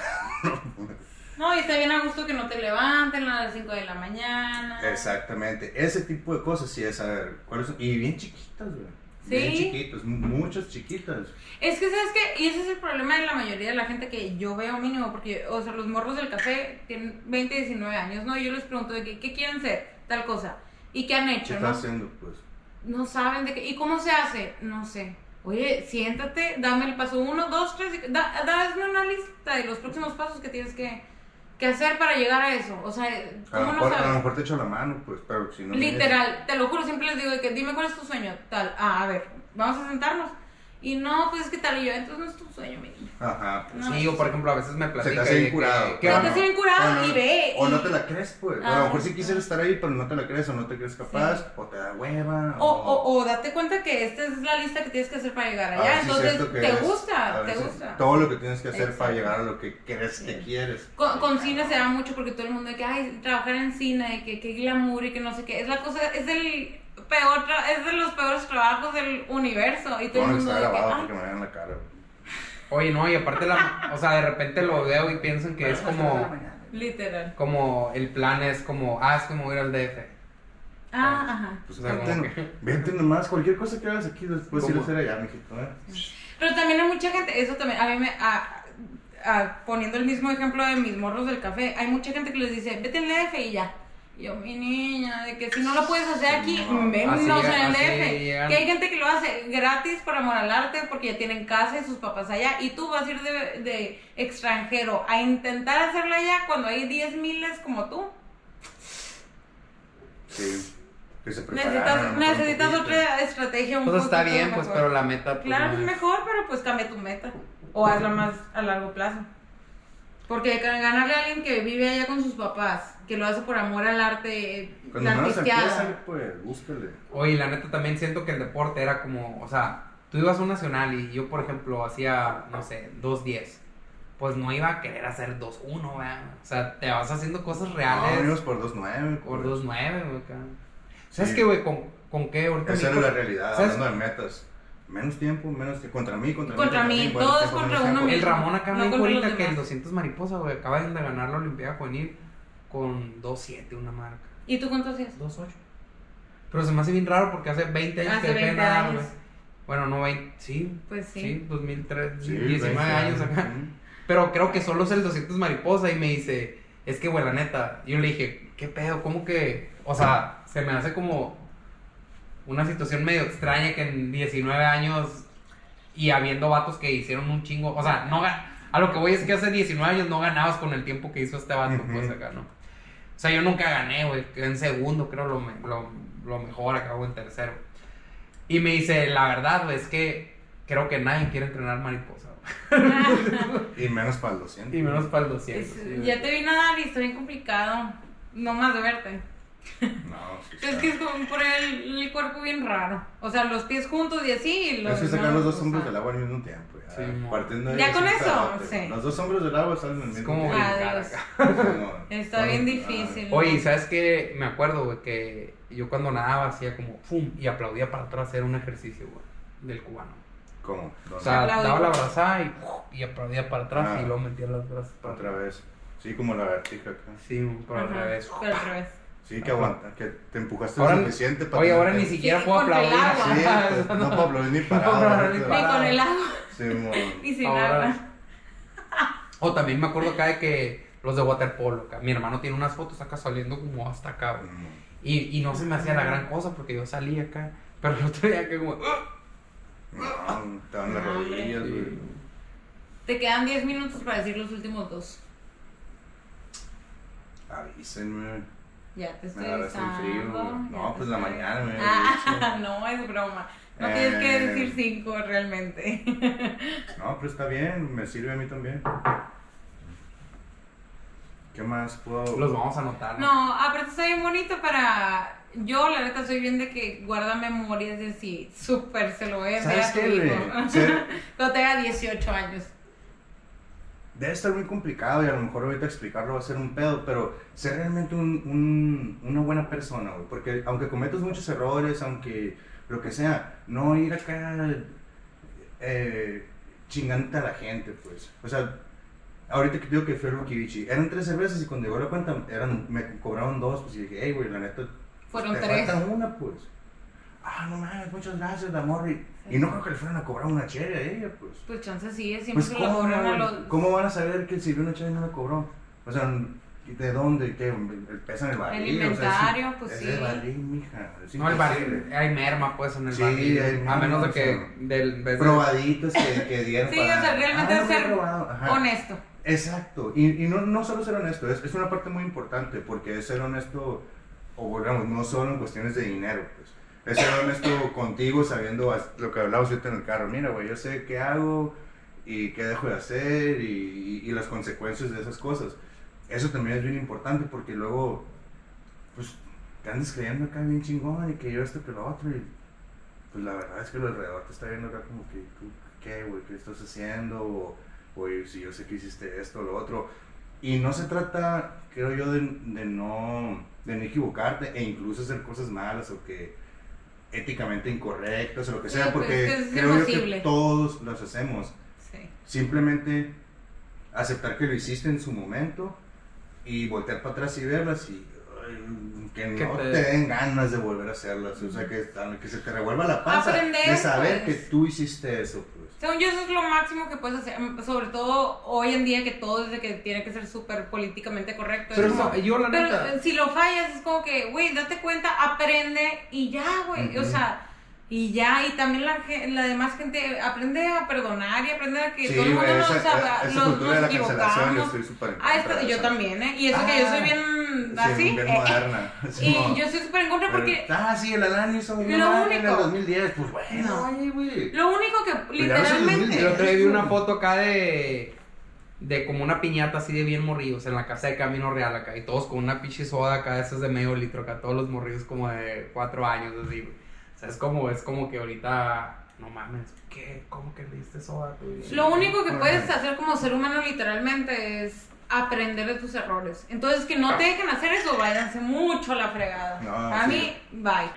*laughs* No, y está bien a gusto que no te levanten a las 5 de la mañana. Exactamente. Ese tipo de cosas sí es saber cuáles son. Y bien chiquitas, güey. Bien Sí. chiquitos, muchas chiquitas. Es que, ¿sabes qué? Y ese es el problema de la mayoría de la gente que yo veo mínimo, porque, o sea, los morros del café tienen 20, 19 años, ¿no? Y yo les pregunto de ¿qué quieren ser? Tal cosa. ¿Y qué han ¿Qué hecho, está no? haciendo, pues? No saben de qué. ¿Y cómo se hace? No sé. Oye, siéntate, dame el paso uno, dos, tres, y- da, dame una lista de los próximos pasos que tienes que, que hacer para llegar a eso. O sea, A lo, ¿cómo no a lo sabes? mejor te echo la mano, pues, pero si no. Literal, te lo juro, siempre les digo de que dime cuál es tu sueño, tal. Ah, a ver, vamos a sentarnos. Y no, pues es que tal y yo, entonces no es tu sueño, mi niño. Ajá, pues. No. Sí, o por ejemplo, a veces me Se platica. te hace que- curado. ¿qué Se te hace bien curado O no- y ve. O y- no te la crees, pues. a Ah, lo mejor sí quisieras estar ahí, pero no te la crees o no te crees capaz. Sí. O te da hueva. O, o, o date cuenta que esta es la lista que tienes que hacer para llegar A allá. ver es Entonces, que te es- a gusta, ver te gusta. Todo lo que tienes que hacer para llegar a lo que crees que quieres. Con, con cine se da mucho porque todo el mundo de que, ay, trabajar en cine, que, que glamour y que no sé qué. Es la cosa, es el peor, tra- es de los peores trabajos del universo. Y todo Bueno, el que mundo está de que, grabado ay, porque me vean la cara. Oye, no, y aparte, la, o sea, de repente lo veo y piensan que es como, literal. como el plan es como, ah, es a ir al DF. Ah, ajá. Pues O sea, vente, como que- vente nomás, cualquier cosa que hagas aquí después ir a ¿Cómo? hacer allá, mijito. ¿eh? Pero también hay mucha gente, eso también, a mí me, a- a- poniendo el mismo ejemplo de mis morros del café, hay mucha gente que les dice, vete al DF y ya. Yo, mi niña, de que si no lo puedes hacer aquí, No, el así DF. Que hay gente que lo hace gratis por amor al arte porque ya tienen casa y sus papás allá. Y tú vas a ir de, de extranjero a intentar hacerlo allá cuando hay 10 miles como tú. Sí. Que se Necesitas, necesitas otra estrategia. Un Pues está bien, pues, mejor. pero la meta, pues, Claro, no es- mejor, pero pues cambia tu meta. O hazla más a largo plazo. Porque ga- ganarle a alguien que vive allá con sus papás, que lo hace por amor al arte, Cuando la menos empieza, pues, búscale. Oye, la neta también siento que el deporte era como, o sea, tú ibas a un nacional y yo, por ejemplo, hacía, no sé, 2.10. Pues no iba a querer hacer 2.1, ¿verdad? O sea, te vas haciendo cosas No, reales venimos por 2.9. por pues. 2.9, güey. ¿Sabes Sí. qué, güey? ¿Con, ¿Con qué? Ahorita Esa era la realidad, ¿Sabes? hablando de metas. Menos tiempo, menos tiempo. Contra mí, contra, Contra mí. mí, bueno, todos tiempo, contra uno tiempo. El mismo. Ramón acá No me ahorita que en demás. 200 mariposa, güey, acaban de ganar la Olimpiada Juvenil con 2.7, una marca. ¿Y tú cuánto hacías? 2.8. Pero se me hace bien raro porque hace 20 años Hace que dejé de 20 nadar, güey. Bueno, no 20, sí. Pues sí. Sí, 2003, Sí, 19 20 años acá. Pero creo que solo es el 200 mariposa y me dice, es que, güey, la neta. Yo le dije, ¿qué pedo? ¿Cómo que? O sea, se me hace como una situación medio extraña que en 19 años y habiendo vatos que hicieron un chingo. O sea, no A lo que voy es que hace 19 años no ganabas con el tiempo que hizo este vato, pues acá, ¿no? O sea, yo nunca gané, güey. En segundo, creo, lo, me- lo, lo mejor, acabo en tercero. Y me dice, la verdad, güey, es que creo que nadie quiere entrenar mariposa. *laughs* Y menos para el 200. Y menos para el 200. Es- ya te vi nadar y está bien complicado. No más de verte. No, sí. Es que es como por el, el cuerpo bien raro. O sea, los pies juntos y así. y Los Es que sacar los dos o hombros sea. del agua al mismo tiempo. Ya, Sí, mo. partiendo de Ya ahí, con eso, sí. Los dos hombros del agua salen al mismo como tiempo. acá. *laughs* Está bien ah, difícil. Oye, ¿sabes qué? Me acuerdo, güey, que yo cuando nadaba hacía como ¡fum! y aplaudía para atrás, era un ejercicio, güey, del cubano. ¿Cómo? O sea, Aplaudí. daba la brazada y, y aplaudía para atrás Ah. y luego metía las brazas para Otra atrás. vez. Sí, como la vertica acá. Sí, pero al revés. Pero al revés. Sí, que aguanta, que te empujaste Ahora- lo suficiente para. Oye, ahora ni siquiera Sí, puedo aplaudir. agua. Sí, pues, *laughs* no puedo aplaudir ni No parado. puedo aplaudir ni con el agua, Sí, ni sin Ahora- agua. O también me acuerdo acá de que los de waterpolo, acá, mi hermano tiene unas fotos acá saliendo como hasta acá, güey. Mm. Y, y no se me hacía la gran cosa porque yo salí acá. Pero el otro día que como... ¡ah! No, te dan las rodillas, güey. Sí. Te quedan 10 minutos para decir los últimos dos. Avísenme. Ya te estoy avisando. No, pues la mañana me Ah, *laughs* no, es broma. No tienes que Eh. decir cinco realmente. *laughs* No, pero está bien, me sirve a mí también. ¿Qué más puedo? Los vamos a anotar. No, aparte está bien bonito para... Yo, la neta, soy bien de que guarda memorias de si súper se lo voy a enviar a ¿Sabes tu qué, hijo. güey? *laughs* Cuando tenga 18 años. Debe estar muy complicado y a lo mejor ahorita explicarlo va a ser un pedo, pero ser realmente un, un- una buena persona, güey. Porque aunque cometas muchos errores, aunque lo que sea, no ir acá eh, chingante a la gente, pues. O sea, ahorita que digo que fue Rookie Bichi, eran tres cervezas y cuando llegó la cuenta eran, me cobraron dos, pues y dije, hey, güey, la neta, Fueron te tres. falta una, pues. Ah, no mames, muchas gracias, la morri. Y no creo que le fueran a cobrar una chévere a ella, pues. Pues chance sí, siempre Pues, se lo ¿cómo, cobran a los... ¿Cómo van a saber que el sirvió una chévere y no la cobró? O sea, ¿de dónde? ¿Qué? ¿El pesan el barril? El O sea, es- inventario, pues, es sí. el barril, mija. es No, el barril, hay merma pues en el Sí, barril. hay a merma, menos de o que sea, del de- Probaditos que, *laughs* que dieron Sí, para- o sea, realmente Ah, es ser. Honesto. Exacto, y, y no, no solo ser honesto, es, es una parte muy importante, porque es ser honesto, o volvemos, no solo en cuestiones de dinero, pues. Es ser honesto contigo sabiendo lo que hablamos ahorita en el carro. Mira, güey, yo sé qué hago y qué dejo de hacer y, y- las consecuencias de esas cosas. Eso también es bien importante porque luego, pues, te andas creyendo acá bien chingón y que yo esto que lo otro y pues la verdad es que el alrededor te está viendo acá como que tú, ¿qué, güey? ¿Qué estás haciendo? O, oye, si yo sé que hiciste esto o lo otro. Y no se trata, creo yo, de no, de no equivocarte e incluso hacer cosas malas o que éticamente incorrectas o lo que sea, pues, porque es creo yo que todos los hacemos. Sí. Simplemente aceptar que lo hiciste en su momento y voltear para atrás y verlas y ay, que no te... te- den ganas de volver a hacerlas. O sea, que, que se te revuelva la panza Aprender, de saber pues. que tú hiciste eso. Pues. Según yo, eso es lo máximo que puedes hacer, sobre todo hoy en día que todo es de que tiene que ser súper políticamente correcto. Pero yo la pero neta. si lo fallas, es como que, güey, date cuenta, aprende y ya, güey. O sea, y ya, y también la, la demás gente aprende a perdonar y aprende a que Sí, todo el mundo güey, nos, esa, haga- esa nos, cultura de nos la cancelación yo estoy súper Ah, esto- de yo también, ¿eh? Y eso que yo soy Ah, bien Sí, así. bien eh, moderna. Sí, *laughs* y no. yo estoy súper en contra Pero, porque ah, sí, el Alan hizo un Lo mal en el único- 2010. Pues bueno, No. oye, güey. lo único que literalmente... Otro día vi una foto acá de. De como una piñata así de bien morridos en la casa de Camino Real acá. Y todos con una pinche soda acá, esas de medio litro acá. Todos los morridos como de cuatro años así, güey. Sea, es como, es como que ahorita. No mames, ¿qué? ¿Cómo que le diste soda tú? Lo único que puedes hacer como ser humano literalmente es aprender de tus errores. Entonces que no te dejen hacer eso, váyanse mucho a la fregada. No, a sí. mí, bye.